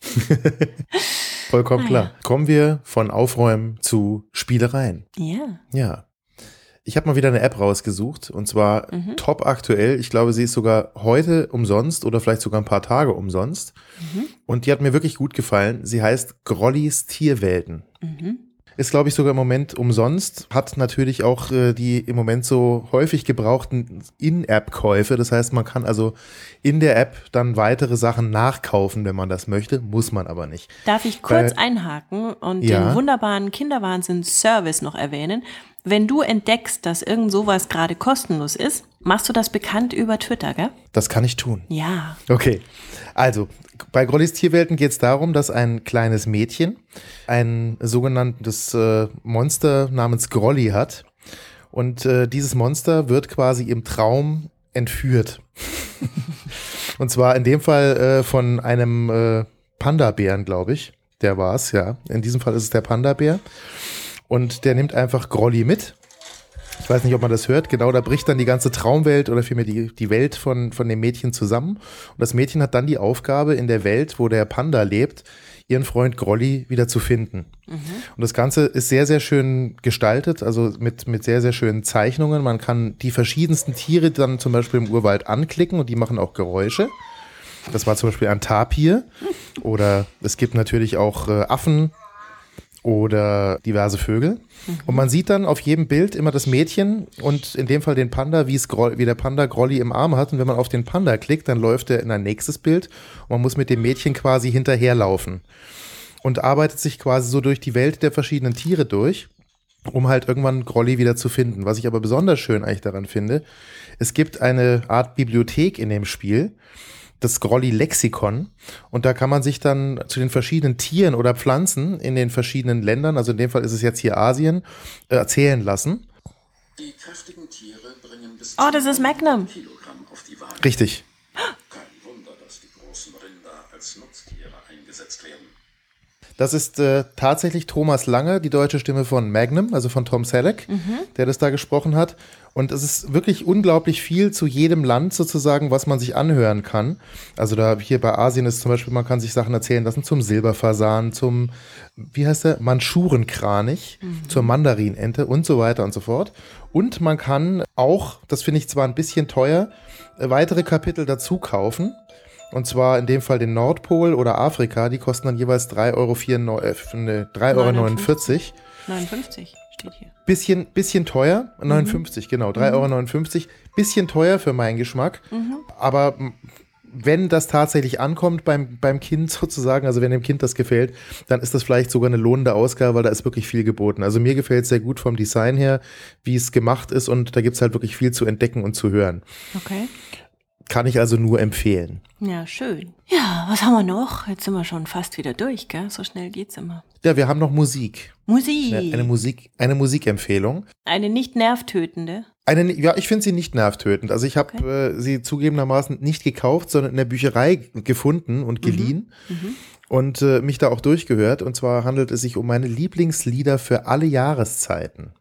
Vollkommen Ah, klar. ja. Kommen wir von Aufräumen zu Spielereien. Ja. Ja. Ich habe mal wieder eine App rausgesucht und zwar Mhm. top aktuell. Ich glaube, sie ist sogar heute umsonst oder vielleicht sogar ein paar Tage umsonst. Mhm. Und die hat mir wirklich gut gefallen. Sie heißt Grollis Tierwelten. Mhm. Ist, glaube ich, sogar im Moment umsonst. Hat natürlich auch äh, die im Moment so häufig gebrauchten In-App-Käufe. Das heißt, man kann also in der App dann weitere Sachen nachkaufen, wenn man das möchte. Muss man aber nicht. Darf ich kurz Weil- einhaken und Ja. den wunderbaren Kinderwahnsinn-Service noch erwähnen? Wenn du entdeckst, dass irgend sowas gerade kostenlos ist, machst du das bekannt über Twitter, gell? Das kann ich tun. Ja. Okay, also bei Grollis Tierwelten geht es darum, dass ein kleines Mädchen ein sogenanntes äh, Monster namens Grolli hat. Und äh, dieses Monster wird quasi im Traum entführt. Und zwar in dem Fall äh, von einem äh, Panda-Bären, glaube ich. Der war es, ja. In diesem Fall ist es der Panda-Bär. Und der nimmt einfach Grolli mit. Ich weiß nicht, ob man das hört. Genau, da bricht dann die ganze Traumwelt oder vielmehr die, die Welt von, von dem Mädchen zusammen. Und das Mädchen hat dann die Aufgabe, in der Welt, wo der Panda lebt, ihren Freund Grolli wieder zu finden. Und das Ganze ist sehr, sehr schön gestaltet, also mit, mit sehr, sehr schönen Zeichnungen. Man kann die verschiedensten Tiere dann zum Beispiel im Urwald anklicken und die machen auch Geräusche. Das war zum Beispiel ein Tapir. Oder es gibt natürlich auch äh, Affen oder diverse Vögel. Und man sieht dann auf jedem Bild immer das Mädchen und in dem Fall den Panda, wie, es Groll, wie der Panda Grolli im Arm hat. Und wenn man auf den Panda klickt, dann läuft er in ein nächstes Bild und man muss mit dem Mädchen quasi hinterherlaufen. Und arbeitet sich quasi so durch die Welt der verschiedenen Tiere durch, um halt irgendwann Grolli wieder zu finden. Was ich aber besonders schön eigentlich daran finde, es gibt eine Art Bibliothek in dem Spiel, das Grolli Lexikon. Und da kann man sich dann zu den verschiedenen Tieren oder Pflanzen in den verschiedenen Ländern, also in dem Fall ist es jetzt hier Asien, äh, erzählen lassen. Die kräftigen Tiere bringen bis Oh, das ist Magnum. Kilogramm auf die Waage. Richtig. Kein Wunder, dass die großen Rinder als Nutztiere eingesetzt werden. Das ist äh, tatsächlich Thomas Lange, die deutsche Stimme von Magnum, also von Tom Selleck, der das da gesprochen hat. Und es ist wirklich unglaublich viel zu jedem Land sozusagen, was man sich anhören kann. Also da hier bei Asien ist zum Beispiel, man kann sich Sachen erzählen lassen zum Silberfasan, zum, wie heißt der, Mandschurenkranich, zur Mandarinente und so weiter und so fort. Und man kann auch, das finde ich zwar ein bisschen teuer, weitere Kapitel dazu kaufen. Und zwar in dem Fall den Nordpol oder Afrika, die kosten dann jeweils 3,94 Euro, äh, ne, 3,49 Euro. 59 steht hier. Bisschen, bisschen teuer, 59, genau, 3,59 Euro. Bisschen teuer für meinen Geschmack. Aber m, wenn das tatsächlich ankommt beim, beim Kind sozusagen, also wenn dem Kind das gefällt, dann ist das vielleicht sogar eine lohnende Ausgabe, weil da ist wirklich viel geboten. Also mir gefällt es sehr gut vom Design her, wie es gemacht ist und da gibt es halt wirklich viel zu entdecken und zu hören. Okay. Kann ich also nur empfehlen. Ja, schön. Ja, was haben wir noch? Jetzt sind wir schon fast wieder durch, gell? So schnell geht's immer. Ja, wir haben noch Musik. Musik. Eine, eine Musik, eine Musikempfehlung. Eine nicht nervtötende. Eine, ja, ich finde sie nicht nervtötend. Also ich habe äh, sie zugegebenermaßen nicht gekauft, sondern in der Bücherei gefunden und geliehen und äh, mich da auch durchgehört. Und zwar handelt es sich um meine Lieblingslieder für alle Jahreszeiten.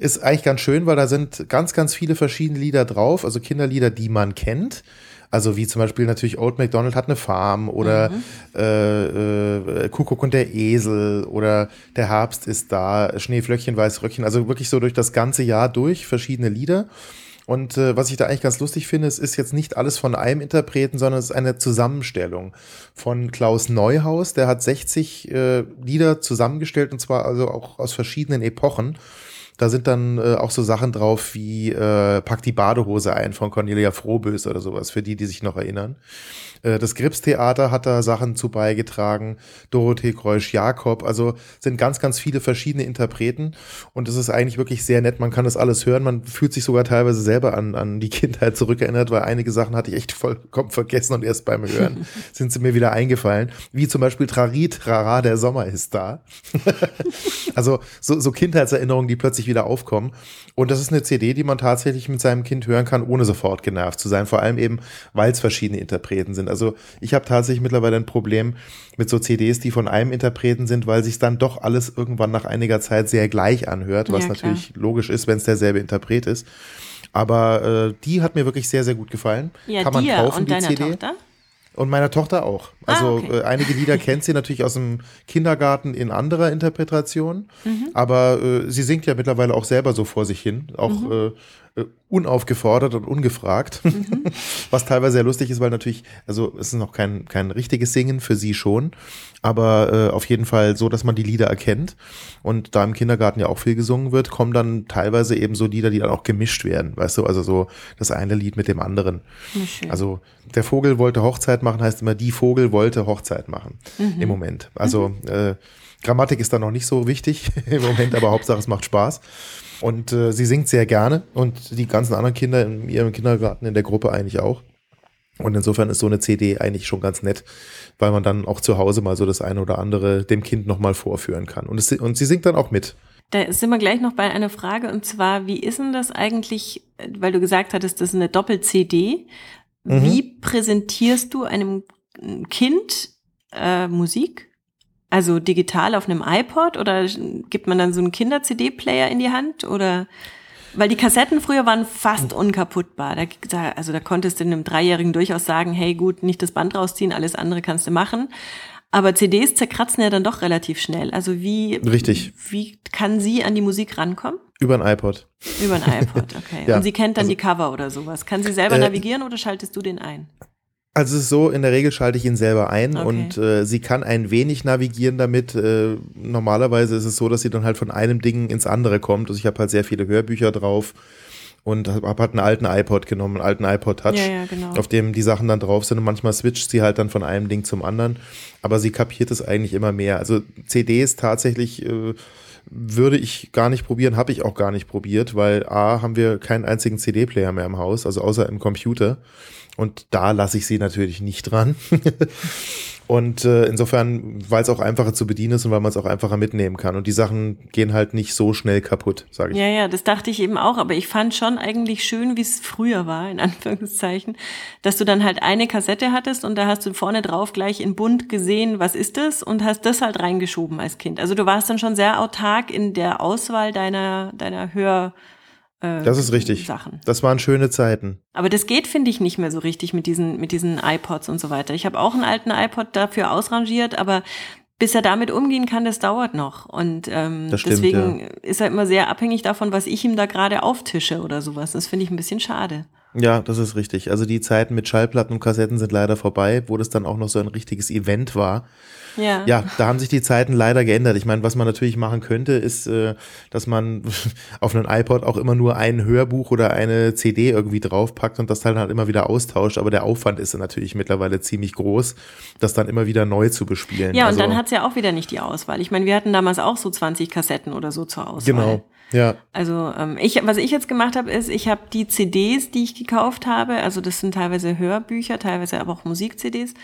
Ist eigentlich ganz schön, weil da sind ganz, ganz viele verschiedene Lieder drauf, also Kinderlieder, die man kennt. Also wie zum Beispiel natürlich Old MacDonald hat eine Farm oder äh, äh, Kuckuck und der Esel oder Der Herbst ist da, Schneeflöckchen, Weißröckchen. Also wirklich so durch das ganze Jahr durch verschiedene Lieder. Und äh, was ich da eigentlich ganz lustig finde, es ist jetzt nicht alles von einem Interpreten, sondern es ist eine Zusammenstellung von Klaus Neuhaus. Der hat 60 äh, Lieder zusammengestellt und zwar also auch aus verschiedenen Epochen. Da sind dann äh, auch so Sachen drauf wie äh, Pack die Badehose ein von Cornelia Frohbös oder sowas, für die, die sich noch erinnern. Äh, das Gripstheater hat da Sachen zu beigetragen, Dorothee Kreusch-Jakob, also sind ganz, ganz viele verschiedene Interpreten und es ist eigentlich wirklich sehr nett, man kann das alles hören, man fühlt sich sogar teilweise selber an, an die Kindheit zurückerinnert, weil einige Sachen hatte ich echt vollkommen vergessen und erst beim Hören sind sie mir wieder eingefallen, wie zum Beispiel Trari, Trara, der Sommer ist da. also so, so Kindheitserinnerungen, die plötzlich wieder aufkommen. Und das ist eine CD, die man tatsächlich mit seinem Kind hören kann, ohne sofort genervt zu sein. Vor allem eben, weil es verschiedene Interpreten sind. Also ich habe tatsächlich mittlerweile ein Problem mit so CDs, die von einem Interpreten sind, weil sich dann doch alles irgendwann nach einiger Zeit sehr gleich anhört, was Ja, natürlich logisch ist, wenn es derselbe Interpret ist. Aber äh, die hat mir wirklich sehr, sehr gut gefallen. Ja, kann man dir kaufen, und die CD. Tochter? Und meiner Tochter auch. Also Ah, okay. äh, einige Lieder kennt sie natürlich aus dem Kindergarten in anderer Interpretation, Mhm. aber äh, sie singt ja mittlerweile auch selber so vor sich hin, auch Mhm. äh, äh, unaufgefordert und ungefragt, Mhm. was teilweise sehr lustig ist, weil natürlich, also es ist noch kein, kein richtiges Singen für sie schon, aber äh, auf jeden Fall so, dass man die Lieder erkennt und da im Kindergarten ja auch viel gesungen wird, kommen dann teilweise eben so Lieder, die dann auch gemischt werden, weißt du, also so das eine Lied mit dem anderen. Schön. Also der Vogel wollte Hochzeit machen, heißt immer, die Vogel wollte Hochzeit machen im Moment. Also äh, Grammatik ist da noch nicht so wichtig im Moment, aber Hauptsache es macht Spaß. Und äh, sie singt sehr gerne und die ganzen anderen Kinder in ihrem Kindergarten in der Gruppe eigentlich auch. Und insofern ist so eine CD eigentlich schon ganz nett, weil man dann auch zu Hause mal so das eine oder andere dem Kind nochmal vorführen kann. Und, es, und sie singt dann auch mit. Da sind wir gleich noch bei einer Frage und zwar, wie ist denn das eigentlich, weil du gesagt hattest, das ist eine Doppel-CD. Mhm. Wie präsentierst du einem Kind äh, Musik? Also digital auf einem iPod oder gibt man dann so einen Kinder-CD-Player in die Hand oder weil die Kassetten früher waren fast unkaputtbar. Da, also da konntest du einem Dreijährigen durchaus sagen, hey gut, nicht das Band rausziehen, alles andere kannst du machen. Aber CDs zerkratzen ja dann doch relativ schnell. Also wie, Richtig. wie kann sie an die Musik rankommen? Über ein iPod. Über ein iPod, okay. Ja, Und sie kennt dann also- die Cover oder sowas. Kann sie selber Äh, navigieren oder schaltest du den ein? Also es ist so, in der Regel schalte ich ihn selber ein Okay. und äh, sie kann ein wenig navigieren damit. Äh, normalerweise ist es so, dass sie dann halt von einem Ding ins andere kommt. Also ich habe halt sehr viele Hörbücher drauf und habe hab halt einen alten iPod genommen, einen alten iPod Touch, Ja, ja, genau. auf dem die Sachen dann drauf sind und manchmal switcht sie halt dann von einem Ding zum anderen. Aber sie kapiert es eigentlich immer mehr. Also CDs tatsächlich äh, würde ich gar nicht probieren, habe ich auch gar nicht probiert, weil A, haben wir keinen einzigen CD-Player mehr im Haus, also außer im Computer. Und da lasse ich sie natürlich nicht dran. Und äh, insofern, weil es auch einfacher zu bedienen ist und weil man es auch einfacher mitnehmen kann. Und die Sachen gehen halt nicht so schnell kaputt, sage ich. Ja, ja, das dachte ich eben auch, aber ich fand schon eigentlich schön, wie es früher war, in Anführungszeichen, dass du dann halt eine Kassette hattest und da hast du vorne drauf gleich in bunt gesehen, was ist das und hast das halt reingeschoben als Kind. Also du warst dann schon sehr autark in der Auswahl deiner, deiner Hör, äh, Das ist richtig. Sachen. Das waren schöne Zeiten. Aber das geht, finde ich, nicht mehr so richtig mit diesen, mit diesen iPods und so weiter. Ich habe auch einen alten iPod dafür ausrangiert, aber bis er damit umgehen kann, das dauert noch. Und ähm, stimmt, deswegen ist er immer sehr abhängig davon, was ich ihm da gerade auftische oder sowas. Das finde ich ein bisschen schade. Ja, das ist richtig. Also die Zeiten mit Schallplatten und Kassetten sind leider vorbei, wo das dann auch noch so ein richtiges Event war. Ja. Ja, da haben sich die Zeiten leider geändert. Ich meine, was man natürlich machen könnte, ist, äh, dass man auf einen iPod auch immer nur ein Hörbuch oder eine CD irgendwie draufpackt und das dann halt immer wieder austauscht. Aber der Aufwand ist natürlich mittlerweile ziemlich groß, das dann immer wieder neu zu bespielen. Ja, und also, dann hat's ja auch wieder nicht die Auswahl. Ich meine, wir hatten damals auch so 20 Kassetten oder so zur Auswahl. Genau. Ja, Also ähm, ich, was ich jetzt gemacht habe, ist, ich habe die CDs, die ich gekauft habe, also das sind teilweise Hörbücher, teilweise aber auch Musik-CDs,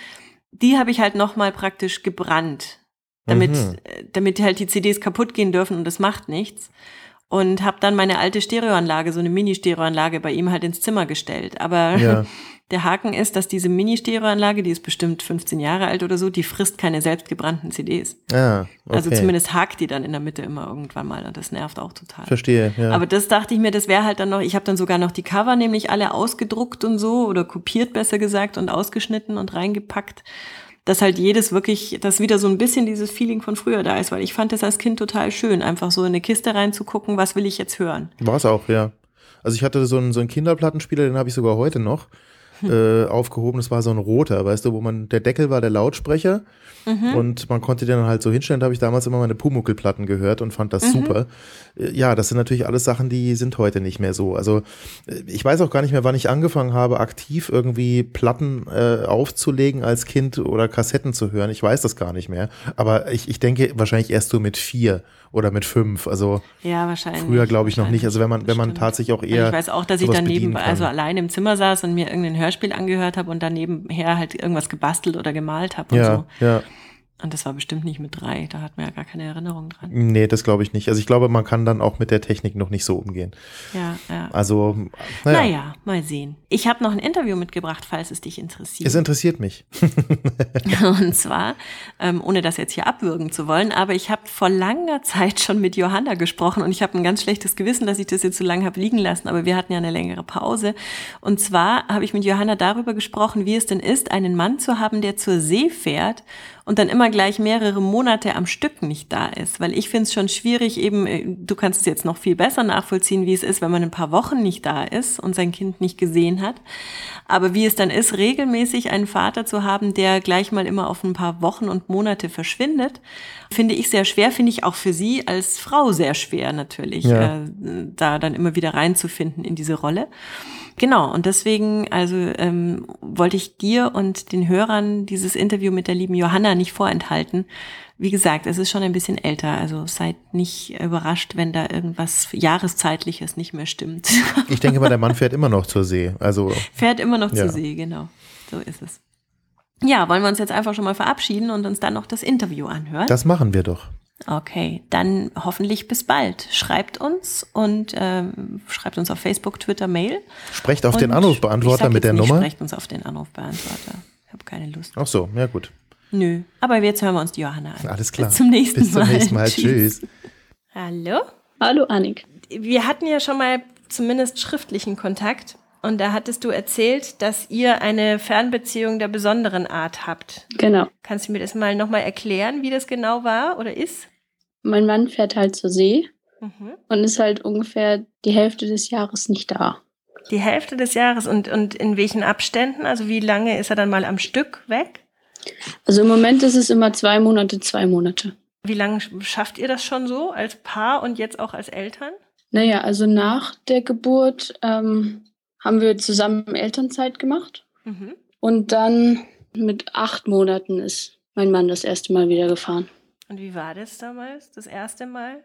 die habe ich halt nochmal praktisch gebrannt, damit, Mhm. äh, damit halt die CDs kaputt gehen dürfen und das macht nichts. Und habe dann meine alte Stereoanlage, so eine Mini-Stereoanlage bei ihm halt ins Zimmer gestellt. Aber Ja. der Haken ist, dass diese Mini-Stereoanlage, die ist bestimmt 15 Jahre alt oder so, die frisst keine selbst gebrannten CDs. ah, okay. Also zumindest hakt die dann in der Mitte immer irgendwann mal und das nervt auch total. Verstehe, ja. Aber das dachte ich mir, das wäre halt dann noch, ich habe dann sogar noch die Cover nämlich alle ausgedruckt und so oder kopiert besser gesagt und ausgeschnitten und reingepackt, dass halt jedes wirklich, dass wieder so ein bisschen dieses Feeling von früher da ist, weil ich fand das als Kind total schön, einfach so in eine Kiste reinzugucken, was will ich jetzt hören. War es auch, ja. Also ich hatte so einen, so einen Kinderplattenspieler, den habe ich sogar heute noch. Äh, aufgehoben. Das war so ein roter, weißt du, wo man, der Deckel war der Lautsprecher Mhm. und man konnte den dann halt so hinstellen. Da habe ich damals immer meine Pumuckelplatten gehört und fand Mhm. das super. Äh, Ja, das sind natürlich alles Sachen, die sind heute nicht mehr so. Also äh, ich weiß auch gar nicht mehr, wann ich angefangen habe, aktiv irgendwie Platten äh, aufzulegen als Kind oder Kassetten zu hören. Ich weiß das gar nicht mehr. Aber ich, ich denke wahrscheinlich erst so mit vier oder mit fünf. Also Ja, wahrscheinlich. Früher glaube ich noch nicht. Also wenn man, wenn man Stimmt. tatsächlich auch Und eher. ich weiß auch, dass ich daneben, also allein im Zimmer saß und mir irgendein Hörspiel angehört habe und dann nebenher halt irgendwas gebastelt oder gemalt habe und ja, so. ja. Und das war bestimmt nicht mit drei, da hat man ja gar keine Erinnerung dran. Nee, das glaube ich nicht. Also ich glaube, man kann dann auch mit der Technik noch nicht so umgehen. Ja, ja. Also, naja. Naja, mal sehen. Ich habe noch ein Interview mitgebracht, falls es dich interessiert. Es interessiert mich. Und zwar, ähm, ohne das jetzt hier abwürgen zu wollen, aber ich habe vor langer Zeit schon mit Johanna gesprochen und ich habe ein ganz schlechtes Gewissen, dass ich das jetzt so lange habe liegen lassen, aber wir hatten ja eine längere Pause. Und zwar habe ich mit Johanna darüber gesprochen, wie es denn ist, einen Mann zu haben, der zur See fährt und dann immer gleich mehrere Monate am Stück nicht da ist. Weil ich finde es schon schwierig, eben, äh, du kannst es jetzt noch viel besser nachvollziehen, wie es ist, wenn man ein paar Wochen nicht da ist und sein Kind nicht gesehen hat. Aber wie es dann ist, regelmäßig einen Vater zu haben, der gleich mal immer auf ein paar Wochen und Monate verschwindet, finde ich sehr schwer, finde ich auch für sie als Frau sehr schwer natürlich, Ja. äh, da dann immer wieder reinzufinden in diese Rolle. Genau, und deswegen also ähm, wollte ich dir und den Hörern dieses Interview mit der lieben Johanna nicht vorenthalten. Wie gesagt, es ist schon ein bisschen älter, also seid nicht überrascht, wenn da irgendwas Jahreszeitliches nicht mehr stimmt. Ich denke mal, der Mann fährt immer noch zur See. Also, Fährt immer noch Ja. zur See, genau. So ist es. Ja, wollen wir uns jetzt einfach schon mal verabschieden und uns dann noch das Interview anhören? das machen wir doch. Okay, dann hoffentlich bis bald. Schreibt uns und ähm, schreibt uns auf Facebook, Twitter, Mail. Sprecht auf Und den Anrufbeantworter mit der nicht, Nummer. Sprecht uns auf den Anrufbeantworter. Ich habe keine Lust. Ach so, ja gut. Nö, aber jetzt hören wir uns die Johanna an. Alles klar. Bis zum nächsten Bis zum Mal. nächsten Mal. Tschüss. Hallo? Hallo Annik. Wir hatten ja schon mal zumindest schriftlichen Kontakt und da hattest du erzählt, dass ihr eine Fernbeziehung der besonderen Art habt. Genau. Kannst du mir das mal nochmal erklären, wie das genau war oder ist? Mein Mann fährt halt zur See Mhm. und ist halt ungefähr die Hälfte des Jahres nicht da. Die Hälfte des Jahres und, und in welchen Abständen? Also wie lange ist er dann mal am Stück weg? Also im Moment ist es immer zwei Monate, zwei Monate. Wie lange schafft ihr das schon so als Paar und jetzt auch als Eltern? Naja, also nach der Geburt ähm, haben wir zusammen Elternzeit gemacht Mhm. und dann mit acht Monaten ist mein Mann das erste Mal wieder gefahren. Und wie war das damals, das erste Mal?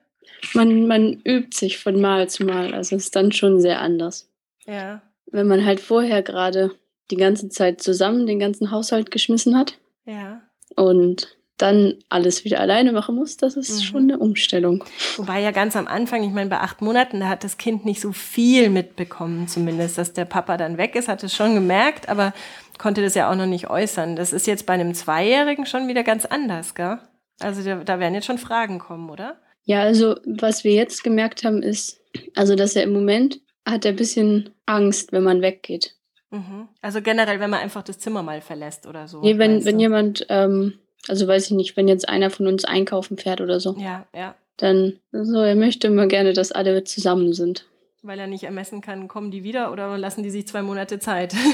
Man, man übt sich von Mal zu Mal, also ist dann schon sehr anders. Ja, Wenn man halt vorher gerade die ganze Zeit zusammen den ganzen Haushalt geschmissen hat, ja. und dann alles wieder alleine machen muss, das ist Mhm. schon eine Umstellung. Wobei ja ganz am Anfang, ich meine, bei acht Monaten, da hat das Kind nicht so viel mitbekommen, zumindest, dass der Papa dann weg ist, hat es schon gemerkt, aber konnte das ja auch noch nicht äußern. Das ist jetzt bei einem Zweijährigen schon wieder ganz anders, gell? Also da, da werden jetzt schon Fragen kommen, oder? Ja, also was wir jetzt gemerkt haben, ist, also dass er im Moment hat er ein bisschen Angst, wenn man weggeht. Mhm. Also generell, wenn man einfach das Zimmer mal verlässt oder so. Nee, wenn, wenn jemand, ähm, also weiß ich nicht, wenn jetzt einer von uns einkaufen fährt oder so, Ja, ja. dann so, er möchte immer gerne, dass alle zusammen sind. Weil er nicht ermessen kann, kommen die wieder oder lassen die sich zwei Monate Zeit?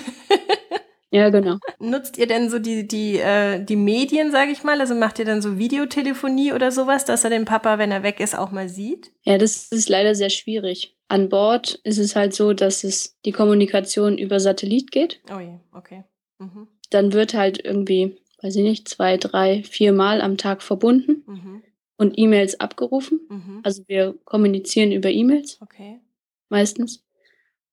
Ja, genau. Nutzt ihr denn so die, die, äh, die Medien, sage ich mal? Also macht ihr dann so Videotelefonie oder sowas, dass er den Papa, wenn er weg ist, auch mal sieht? Ja, das ist leider sehr schwierig. An Bord ist es halt so, dass es die Kommunikation über Satellit geht. Oh je, okay. Mhm. Dann wird halt irgendwie, weiß ich nicht, zwei, drei, vier Mal am Tag verbunden Mhm. und E-Mails abgerufen. Mhm. Also wir kommunizieren über E-Mails Okay. meistens.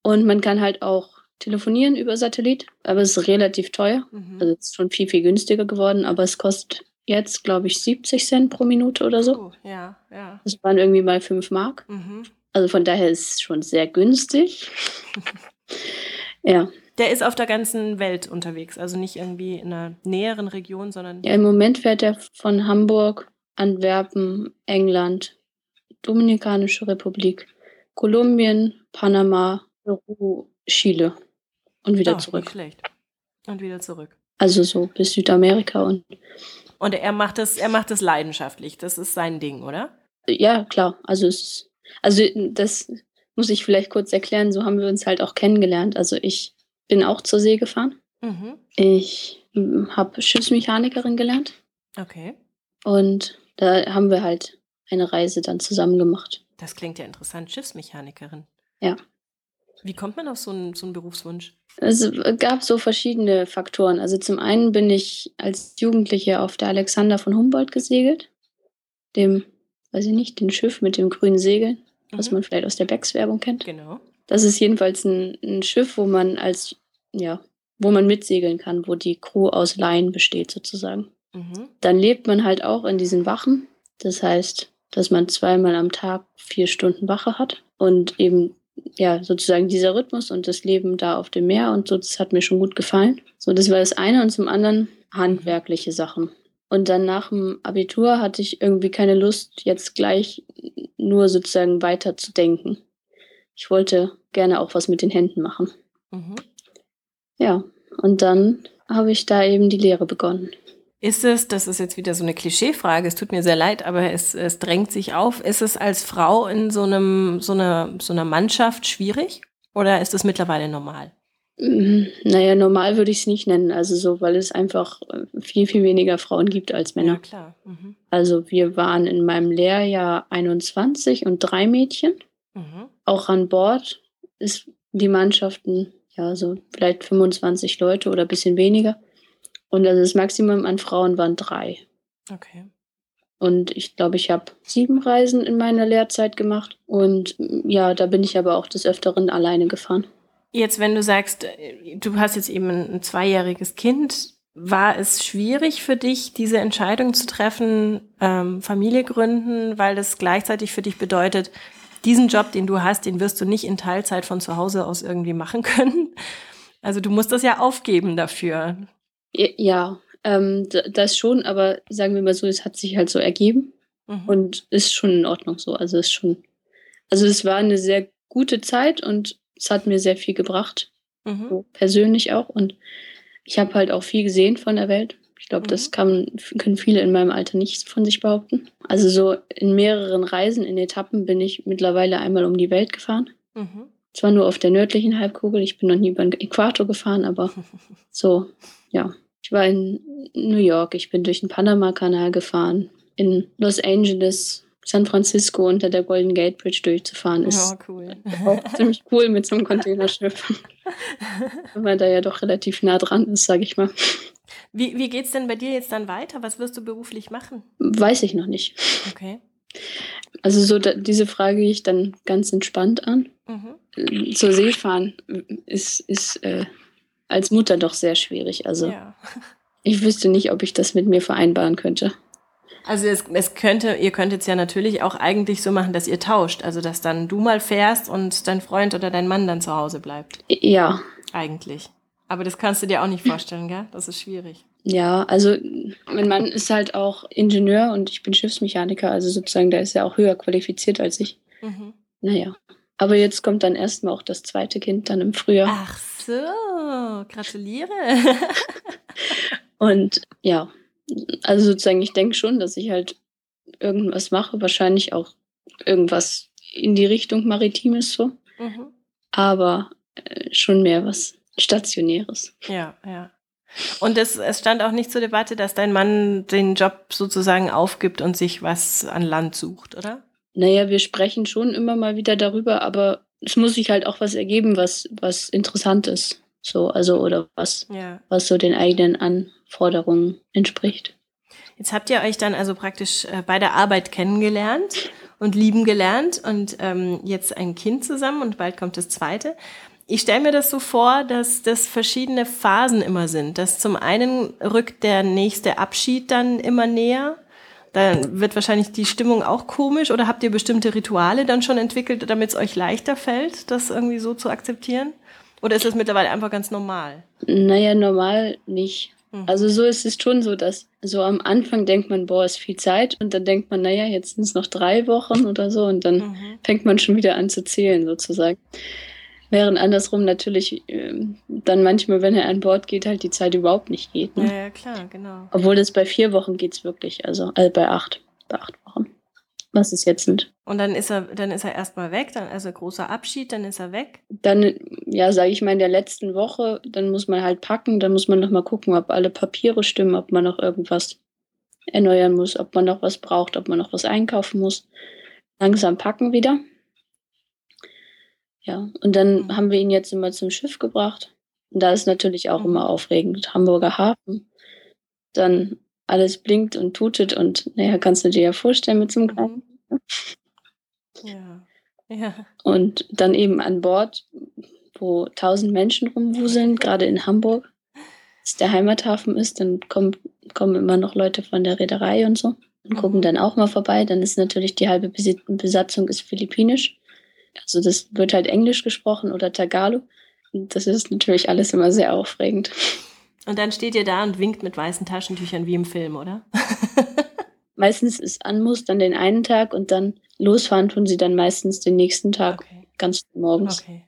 Und man kann halt auch telefonieren über Satellit, aber es ist relativ teuer. Mhm. Also es ist schon viel, viel günstiger geworden, aber es kostet jetzt, glaube ich, 70 Cent pro Minute oder so. Oh, ja, ja. Das waren irgendwie mal 5 Mark. Mhm. Also von daher ist es schon sehr günstig. ja. Der ist auf der ganzen Welt unterwegs, also nicht irgendwie in einer näheren Region, sondern. ja, im Moment fährt er von Hamburg, Antwerpen, England, Dominikanische Republik, Kolumbien, Panama, Peru, Chile und wieder Oh, zurück. Nicht schlecht. Und wieder zurück. Also so bis Südamerika und Und er macht das, er macht das leidenschaftlich. Das ist sein Ding, oder? ja, klar. Also es also das muss ich vielleicht kurz erklären. So haben wir uns halt auch kennengelernt. Also ich bin auch zur See gefahren. Mhm. Ich habe Schiffsmechanikerin gelernt Okay. und da haben wir halt eine Reise dann zusammen gemacht. Das klingt ja interessant. Schiffsmechanikerin. Ja. Wie kommt man auf so einen, so einen Berufswunsch? Es gab so verschiedene Faktoren. Also zum einen bin ich als Jugendliche auf der Alexander von Humboldt gesegelt, dem, weiß ich nicht, dem Schiff mit dem grünen Segel, was Mhm. man vielleicht aus der Becks-Werbung kennt. Genau. Das ist jedenfalls ein, ein Schiff, wo man als, ja, wo man mitsegeln kann, wo die Crew aus Laien besteht sozusagen. Mhm. Dann lebt man halt auch in diesen Wachen. Das heißt, dass man zweimal am Tag vier Stunden Wache hat und eben ja sozusagen dieser Rhythmus und das Leben da auf dem Meer und so, das hat mir schon gut gefallen. So, das war das eine und zum anderen handwerkliche Sachen. Und dann nach dem Abitur hatte ich irgendwie keine Lust, jetzt gleich nur sozusagen weiter zu denken. Ich wollte gerne auch was mit den Händen machen. Mhm. Ja, und dann habe ich da eben die Lehre begonnen. Ist es, das ist jetzt wieder so eine Klischeefrage, es tut mir sehr leid, aber es, es drängt sich auf, ist es als Frau in so, einem, so, einer, so einer Mannschaft schwierig oder ist es mittlerweile normal? Mm, Naja, normal würde ich es nicht nennen, also so, weil es einfach äh, viel, viel weniger Frauen gibt als Ja, Männer. klar. Mhm. Also wir waren in meinem Lehrjahr 21 und drei Mädchen. Mhm. Auch an Bord ist die Mannschaften, ja, so vielleicht 25 Leute oder ein bisschen weniger. Und also das Maximum an Frauen waren drei. Okay. Und ich glaube, ich habe sieben Reisen in meiner Lehrzeit gemacht. Und mm, ja, da bin ich aber auch des Öfteren alleine gefahren. Jetzt, wenn du sagst, äh, du hast jetzt eben ein, ein zweijähriges Kind, war es schwierig für dich, diese Entscheidung zu treffen, ähm, Familie gründen, weil das gleichzeitig für dich bedeutet, diesen Job, den du hast, den wirst du nicht in Teilzeit von zu Hause aus irgendwie machen können. Also du musst das ja aufgeben dafür. Ja, ähm, das schon, aber sagen wir mal so, es hat sich halt so ergeben. Mhm. Und ist schon in Ordnung so. Also ist schon, also es war eine sehr gute Zeit und es hat mir sehr viel gebracht, mhm. so persönlich auch. Und ich habe halt auch viel gesehen von der Welt. Ich glaube, Mhm. das kann, können viele in meinem Alter nicht von sich behaupten. Also so in mehreren Reisen, in Etappen bin ich mittlerweile einmal um die Welt gefahren. Mhm. Zwar nur auf der nördlichen Halbkugel, ich bin noch nie über den Äquator gefahren, aber so, ja. Ich war in New York, ich bin durch den Panama-Kanal gefahren. In Los Angeles, San Francisco unter der Golden Gate Bridge durchzufahren, ist Ja, cool. auch ziemlich cool mit so einem Containerschiff. Wenn man da ja doch relativ nah dran ist, sage ich mal. Wie, wie geht's denn bei dir jetzt dann weiter? Was wirst du beruflich machen? Weiß ich noch nicht. Okay. Also so da, diese Frage gehe ich dann ganz entspannt an. Mhm. Zur See fahren ist, ist äh, als Mutter doch sehr schwierig. Also Ja. ich wüsste nicht, ob ich das mit mir vereinbaren könnte. Also es, es könnte, ihr könntet es ja natürlich auch eigentlich so machen, dass ihr tauscht. Also dass dann du mal fährst und dein Freund oder dein Mann dann zu Hause bleibt. Ja, Eigentlich. Aber das kannst du dir auch nicht vorstellen, gell? Das ist schwierig. ja, also mein Mann ist halt auch Ingenieur und ich bin Schiffsmechaniker, also sozusagen, da ist er auch höher qualifiziert als ich. Mhm. Naja. Aber jetzt kommt dann erstmal auch das zweite Kind dann im Frühjahr. Ach so, gratuliere. Und ja, also sozusagen, ich denke schon, dass ich halt irgendwas mache, wahrscheinlich auch irgendwas in die Richtung Maritimes so, mhm. aber äh, schon mehr was Stationäres. Ja, ja. Und es, es stand auch nicht zur Debatte, dass dein Mann den Job sozusagen aufgibt und sich was an Land sucht, oder? Naja, wir sprechen schon immer mal wieder darüber, aber es muss sich halt auch was ergeben, was, was interessant ist. So, also, oder was, Ja. was so den eigenen Anforderungen entspricht. Jetzt habt ihr euch dann also praktisch äh, bei der Arbeit kennengelernt und lieben gelernt und ähm, jetzt ein Kind zusammen und bald kommt das zweite. Ich stelle mir das so vor, dass das verschiedene Phasen immer sind. Dass zum einen rückt der nächste Abschied dann immer näher. Dann wird wahrscheinlich die Stimmung auch komisch oder habt ihr bestimmte Rituale dann schon entwickelt, damit es euch leichter fällt, das irgendwie so zu akzeptieren? Oder ist es mittlerweile einfach ganz normal? Naja, normal nicht. Mhm. Also so ist es schon so, dass so am Anfang denkt man, boah, ist viel Zeit und dann denkt man, naja, jetzt sind es noch drei Wochen oder so und dann Mhm. fängt man schon wieder an zu zählen sozusagen. Während andersrum natürlich ähm, dann manchmal, wenn er an Bord geht, halt die Zeit überhaupt nicht geht. Ne? Ja, ja, klar, genau. Obwohl es bei vier Wochen geht's wirklich, also äh, bei acht, bei acht Wochen. Was es jetzt sind. Und dann ist er, dann ist er erstmal weg, dann also großer Abschied, dann ist er weg. Dann, ja, sage ich mal, in der letzten Woche, dann muss man halt packen, dann muss man noch mal gucken, ob alle Papiere stimmen, ob man noch irgendwas erneuern muss, ob man noch was braucht, ob man noch was einkaufen muss. Langsam packen wieder. Ja, und dann Mhm. haben wir ihn jetzt immer zum Schiff gebracht. Und da ist natürlich auch Mhm. immer aufregend. Hamburger Hafen. Dann alles blinkt und tutet und naja, kannst du dir ja vorstellen mit so einem kleinen. Mhm. Ja. Ja. Und dann eben an Bord, wo tausend Menschen rumwuseln, gerade in Hamburg. es der Heimathafen ist, dann kommt, kommen immer noch Leute von der Reederei und so und gucken dann auch mal vorbei. Dann ist natürlich die halbe Besatzung ist philippinisch. Also das wird halt Englisch gesprochen oder Tagalog. Und das ist natürlich alles immer sehr aufregend. Und dann steht ihr da und winkt mit weißen Taschentüchern wie im Film, oder? Meistens ist Anmus dann den einen Tag und dann losfahren tun sie dann meistens den nächsten Tag Okay. ganz morgens. Okay.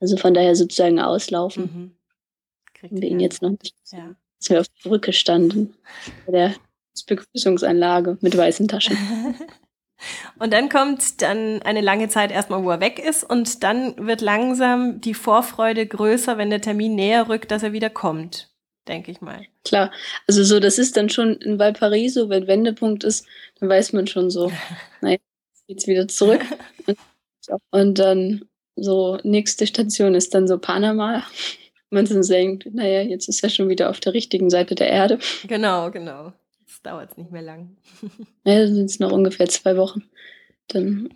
Also von daher sozusagen auslaufen. Mhm. Kriegt wir ihn jetzt noch nicht. Ja. Als wir auf der Brücke standen. Bei der Begrüßungsanlage mit weißen Taschen. Und dann kommt dann eine lange Zeit erstmal, wo er weg ist und dann wird langsam die Vorfreude größer, wenn der Termin näher rückt, dass er wieder kommt, denke ich mal. Klar, also so, das ist dann schon in Valparaiso, wenn Wendepunkt ist, dann weiß man schon so, naja, jetzt geht's wieder zurück. Und, und dann so, nächste Station ist dann so Panama. Man dann denkt, naja, jetzt ist er schon wieder auf der richtigen Seite der Erde. Genau, genau. Jetzt dauert es nicht mehr lang. Ja, sind es noch ungefähr zwei Wochen. Dann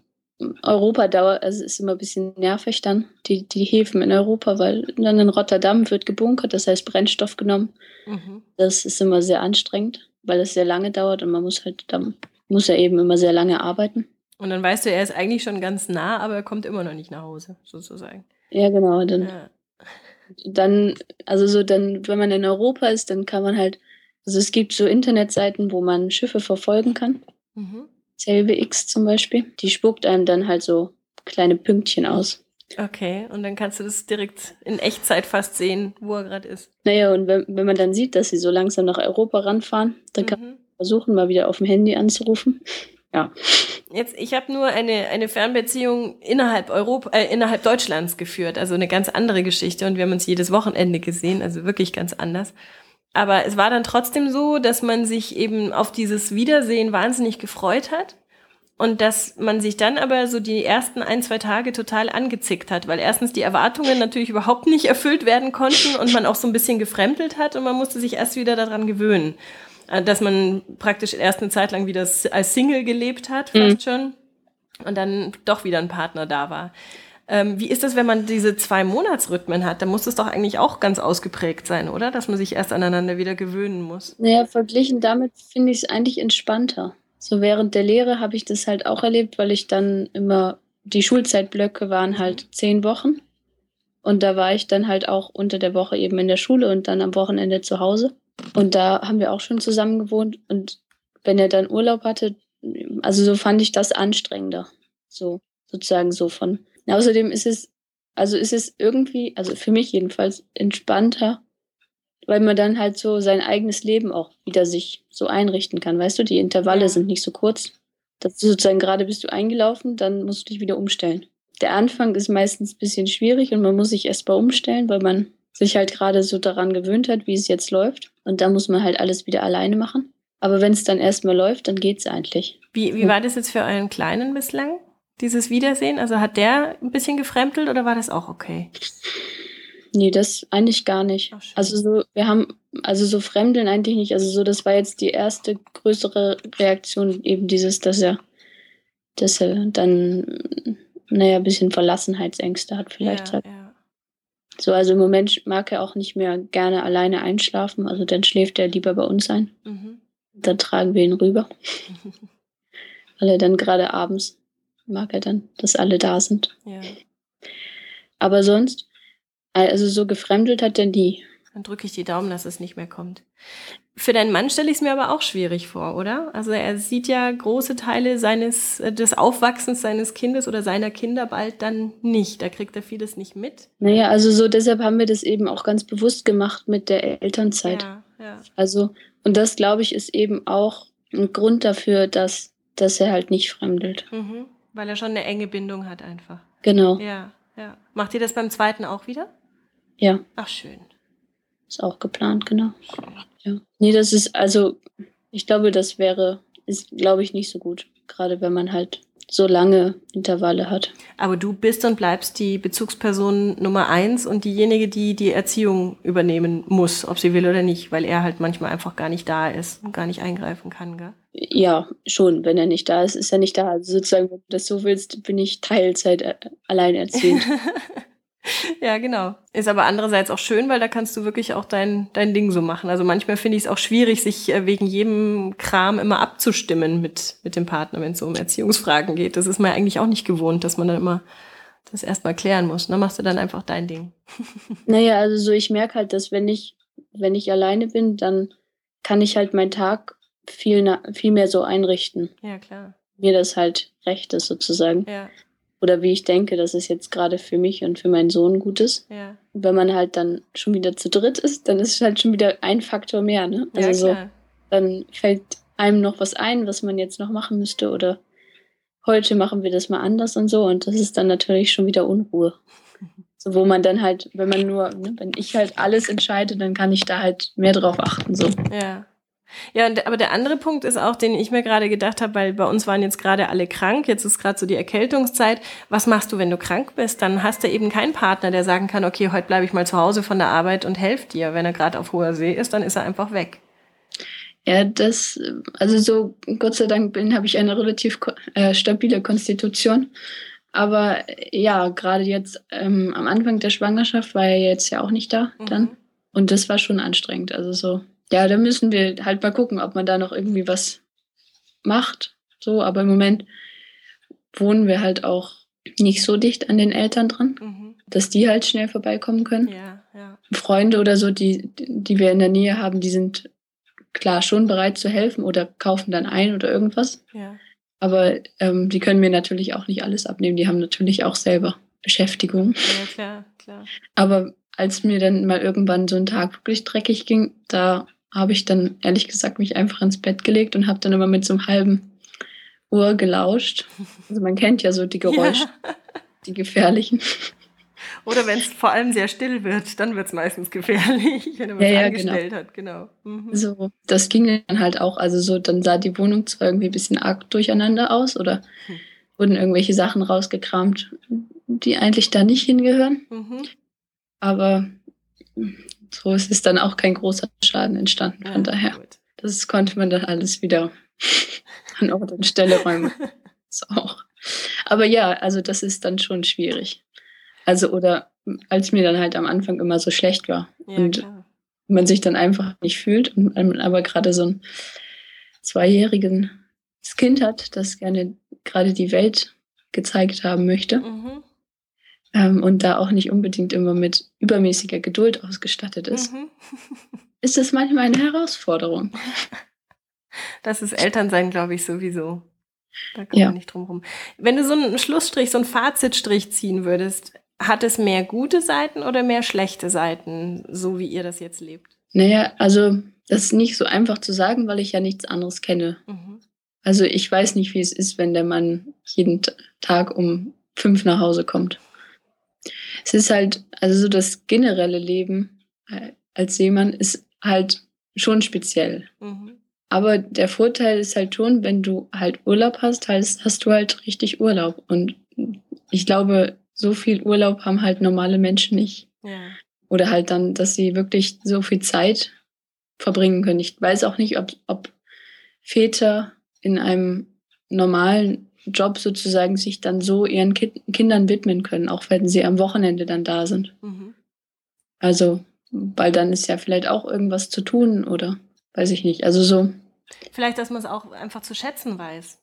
Europa dauert, also ist immer ein bisschen nervig dann, die, die Häfen in Europa, weil dann in Rotterdam wird gebunkert, das heißt Brennstoff genommen. Mhm. Das ist immer sehr anstrengend, weil es sehr lange dauert und man muss halt, dann muss er eben immer sehr lange arbeiten. Und dann weißt du, er ist eigentlich schon ganz nah, aber er kommt immer noch nicht nach Hause, sozusagen. Ja, genau. Dann, Ja. dann, also so, dann, wenn man in Europa ist, dann kann man halt, also es gibt so Internetseiten, wo man Schiffe verfolgen kann. Mhm. CLBX zum Beispiel. Die spuckt einem dann halt so kleine Pünktchen aus. Okay, und dann kannst du das direkt in Echtzeit fast sehen, wo er gerade ist. Naja, und wenn, wenn man dann sieht, dass sie so langsam nach Europa ranfahren, dann kann man Mhm. versuchen, mal wieder auf dem Handy anzurufen. Ja. Jetzt, ich habe nur eine, eine Fernbeziehung innerhalb Europa, äh, innerhalb Deutschlands geführt, also eine ganz andere Geschichte und wir haben uns jedes Wochenende gesehen, also wirklich ganz anders. Aber es war dann trotzdem so, dass man sich eben auf dieses Wiedersehen wahnsinnig gefreut hat und dass man sich dann aber so die ersten ein, zwei Tage total angezickt hat, weil erstens die Erwartungen natürlich überhaupt nicht erfüllt werden konnten und man auch so ein bisschen gefremdelt hat und man musste sich erst wieder daran gewöhnen, äh, dass man praktisch erst eine Zeit lang wieder als Single gelebt hat, fast schon, und dann doch wieder ein Partner da war. Ähm, wie ist das, wenn man diese zwei Monatsrhythmen hat? Da muss das doch eigentlich auch ganz ausgeprägt sein, oder? Dass man sich erst aneinander wieder gewöhnen muss. Naja, verglichen damit finde ich es eigentlich entspannter. So während der Lehre habe ich das halt auch erlebt, weil ich dann immer, die Schulzeitblöcke waren halt zehn Wochen. Und da war ich dann halt auch unter der Woche eben in der Schule und dann am Wochenende zu Hause. Und da haben wir auch schon zusammen gewohnt. Und wenn er dann Urlaub hatte, also so fand ich das anstrengender. So, sozusagen so von. Außerdem ist es, also ist es irgendwie, also für mich jedenfalls, entspannter, weil man dann halt so sein eigenes Leben auch wieder sich so einrichten kann. Weißt du, die Intervalle Ja. sind nicht so kurz. Das ist sozusagen gerade bist du eingelaufen, dann musst du dich wieder umstellen. Der Anfang ist meistens ein bisschen schwierig und man muss sich erst mal umstellen, weil man sich halt gerade so daran gewöhnt hat, wie es jetzt läuft. Und dann muss man halt alles wieder alleine machen. Aber wenn es dann erstmal läuft, dann geht's eigentlich. Wie, wie war das jetzt für euren Kleinen bislang, dieses Wiedersehen? Also hat der ein bisschen gefremdelt oder war das auch okay? Nee, das eigentlich gar nicht. Ach. Also so, wir haben, also so Fremdeln eigentlich nicht. Also so, das war jetzt die erste größere Reaktion, eben dieses, dass er, dass er dann, naja, ein bisschen Verlassenheitsängste hat, vielleicht. ja, halt. ja. So, also im Moment mag er auch nicht mehr gerne alleine einschlafen. Also dann schläft er lieber bei uns ein. Mhm. Dann tragen wir ihn rüber. Weil er dann gerade abends mag er dann, dass alle da sind. ja. Aber sonst, also so gefremdelt hat er nie. Dann drücke ich die Daumen, dass es nicht mehr kommt. Für deinen Mann stelle ich es mir aber auch schwierig vor, oder? Also er sieht ja große Teile seines, äh, des Aufwachsens seines Kindes oder seiner Kinder bald dann nicht. Da kriegt er vieles nicht mit. Naja, also so deshalb haben wir das eben auch ganz bewusst gemacht mit der Elternzeit. Ja, ja. Also, und das glaube ich ist eben auch ein Grund dafür, dass, dass er halt nicht fremdelt. Mhm. Weil er schon eine enge Bindung hat einfach. Genau, Ja, ja. Macht ihr das beim zweiten auch wieder? ja, Ach, schön. ist auch geplant, genau. Ja. Nee, das ist, also, ich glaube, das wäre, ist, glaube ich, nicht so gut. Gerade wenn man halt so lange Intervalle hat. Aber du bist und bleibst die Bezugsperson Nummer eins und diejenige, die die Erziehung übernehmen muss, ob sie will oder nicht, weil er halt manchmal einfach gar nicht da ist und gar nicht eingreifen kann, gell? Ja, schon, wenn er nicht da ist, ist er nicht da. Also sozusagen, wenn du das so willst, bin ich Teilzeit äh, alleinerziehend. Ja, genau. Ist aber andererseits auch schön, weil da kannst du wirklich auch dein, dein Ding so machen. Also manchmal finde ich es auch schwierig, sich äh, wegen jedem Kram immer abzustimmen mit, mit dem Partner, wenn es so um Erziehungsfragen geht. Das ist man eigentlich auch nicht gewohnt, dass man dann immer das erstmal klären muss. Dann machst du dann einfach dein Ding. Naja, also so, ich merke halt, dass wenn ich, wenn ich alleine bin, dann kann ich halt meinen Tag viel, viel mehr so einrichten. Ja, klar. Mir das halt recht ist sozusagen. Ja, Oder wie ich denke, dass es jetzt gerade für mich und für meinen Sohn gut ist. ja. Wenn man halt dann schon wieder zu dritt ist, dann ist es halt schon wieder ein Faktor mehr, ne? Also ja, so, dann fällt einem noch was ein, was man jetzt noch machen müsste oder heute machen wir das mal anders und so und das ist dann natürlich schon wieder Unruhe. So, wo man dann halt, wenn man nur, ne, wenn ich halt alles entscheide, dann kann ich da halt mehr drauf achten, so. Ja. Ja, und, aber der andere Punkt ist auch, den ich mir gerade gedacht habe, weil bei uns waren jetzt gerade alle krank, jetzt ist gerade so die Erkältungszeit. Was machst du, wenn du krank bist? Dann hast du eben keinen Partner, der sagen kann, okay, heute bleibe ich mal zu Hause von der Arbeit und helf dir. Wenn er gerade auf hoher See ist, dann ist er einfach weg. Ja, das, also so, Gott sei Dank bin, habe ich eine relativ äh, stabile Konstitution. Aber ja, gerade jetzt ähm, am Anfang der Schwangerschaft war er jetzt ja auch nicht da dann. Mhm. Und das war schon anstrengend. Also so, ja, da müssen wir halt mal gucken, ob man da noch irgendwie was macht. So, aber im Moment wohnen wir halt auch nicht so dicht an den Eltern dran, Mhm. dass die halt schnell vorbeikommen können. Ja, ja. Freunde oder so, die, die wir in der Nähe haben, die sind klar schon bereit zu helfen oder kaufen dann ein oder irgendwas. Ja. Aber ähm, die können mir natürlich auch nicht alles abnehmen. Die haben natürlich auch selber Beschäftigung. Ja, klar, klar. Aber als mir dann mal irgendwann so ein Tag wirklich dreckig ging, da habe ich dann ehrlich gesagt mich einfach ins Bett gelegt und habe dann immer mit so einem halben Ohr gelauscht. Also man kennt ja so die Geräusche, Ja. die gefährlichen. Oder wenn es vor allem sehr still wird, dann wird es meistens gefährlich, wenn er was Ja, ja, angestellt hat, genau. Mhm. So, das ging dann halt auch. Also so, dann sah die Wohnung zwar irgendwie ein bisschen arg durcheinander aus oder Hm. wurden irgendwelche Sachen rausgekramt, die eigentlich da nicht hingehören. Mhm. Aber so es ist dann auch kein großer Schaden entstanden. Von Ja, daher, gut. das konnte man dann alles wieder an Ort und Stelle räumen. Das auch. Aber ja, also das ist dann schon schwierig. Also oder als mir dann halt am Anfang immer so schlecht war Ja, und klar. man sich dann einfach nicht fühlt und man aber gerade so ein zweijähriges Kind hat, das gerne gerade die Welt gezeigt haben möchte Mhm. Ähm, und da auch nicht unbedingt immer mit übermäßiger Geduld ausgestattet ist, Mhm. ist das manchmal eine Herausforderung. Das ist Elternsein, glaube ich, sowieso. Da kommt Ja. man nicht drum rum. Wenn du so einen Schlussstrich, so einen Fazitstrich ziehen würdest, hat es mehr gute Seiten oder mehr schlechte Seiten, so wie ihr das jetzt lebt? Naja, also das ist nicht so einfach zu sagen, weil ich ja nichts anderes kenne. Mhm. Also ich weiß nicht, wie es ist, wenn der Mann jeden Tag um fünf nach Hause kommt. Es ist halt, also so das generelle Leben äh, als Seemann ist halt schon speziell. Mhm. Aber der Vorteil ist halt schon, wenn du halt Urlaub hast, heißt, hast du halt richtig Urlaub. Und ich glaube, so viel Urlaub haben halt normale Menschen nicht. Ja. Oder halt dann, dass sie wirklich so viel Zeit verbringen können. Ich weiß auch nicht, ob, ob Väter in einem normalen Job sozusagen sich dann so ihren Ki Kindern widmen können, auch wenn sie am Wochenende dann da sind. Mhm. Also, weil dann ist ja vielleicht auch irgendwas zu tun oder weiß ich nicht. Also so, Vielleicht, dass man es auch einfach zu schätzen weiß.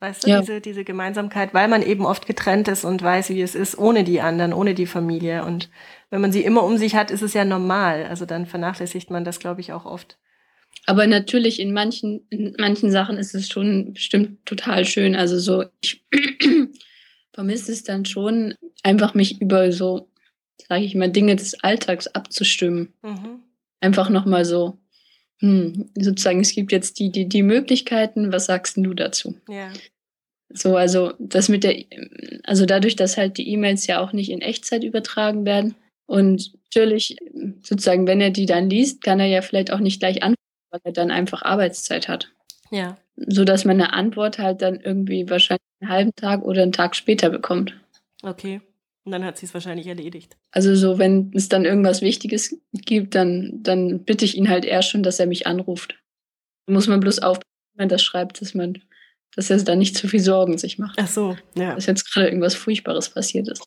Weißt du, Ja. diese, diese Gemeinsamkeit, weil man eben oft getrennt ist und weiß, wie es ist, ohne die anderen, ohne die Familie. Und wenn man sie immer um sich hat, ist es ja normal. Also dann vernachlässigt man das, glaube ich, auch oft. Aber natürlich in manchen, in manchen Sachen ist es schon bestimmt total schön. Also so, ich vermisse es dann schon, einfach mich über so, sage ich mal, Dinge des Alltags abzustimmen. Mhm. Einfach nochmal so, hm, sozusagen, es gibt jetzt die, die, die Möglichkeiten, was sagst du dazu? Ja. So, also das mit der, also dadurch, dass halt die E-Mails ja auch nicht in Echtzeit übertragen werden. Und natürlich, sozusagen, wenn er die dann liest, kann er ja vielleicht auch nicht gleich antworten, weil er dann einfach Arbeitszeit hat. Ja. So dass man eine Antwort halt dann irgendwie wahrscheinlich einen halben Tag oder einen Tag später bekommt. Okay. Und dann hat sie es wahrscheinlich erledigt. Also so, wenn es dann irgendwas Wichtiges gibt, dann, dann bitte ich ihn halt eher schon, dass er mich anruft. Muss man bloß aufpassen, wenn man das schreibt, dass man, dass er dann nicht zu viel Sorgen sich macht, Ach so, ja. dass jetzt gerade irgendwas Furchtbares passiert ist.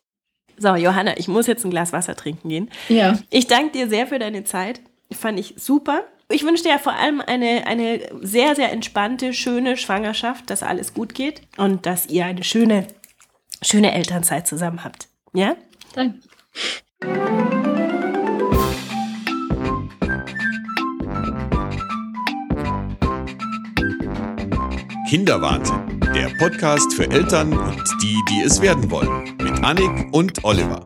So, Johanna, ich muss jetzt ein Glas Wasser trinken gehen. Ja. Ich danke dir sehr für deine Zeit. Fand ich super. Ich wünsche dir ja vor allem eine, eine sehr, sehr entspannte, schöne Schwangerschaft, dass alles gut geht und dass ihr eine schöne, schöne Elternzeit zusammen habt. Ja? Danke. Kinderwahnsinn, der Podcast für Eltern und die, die es werden wollen, mit Annik und Oliver.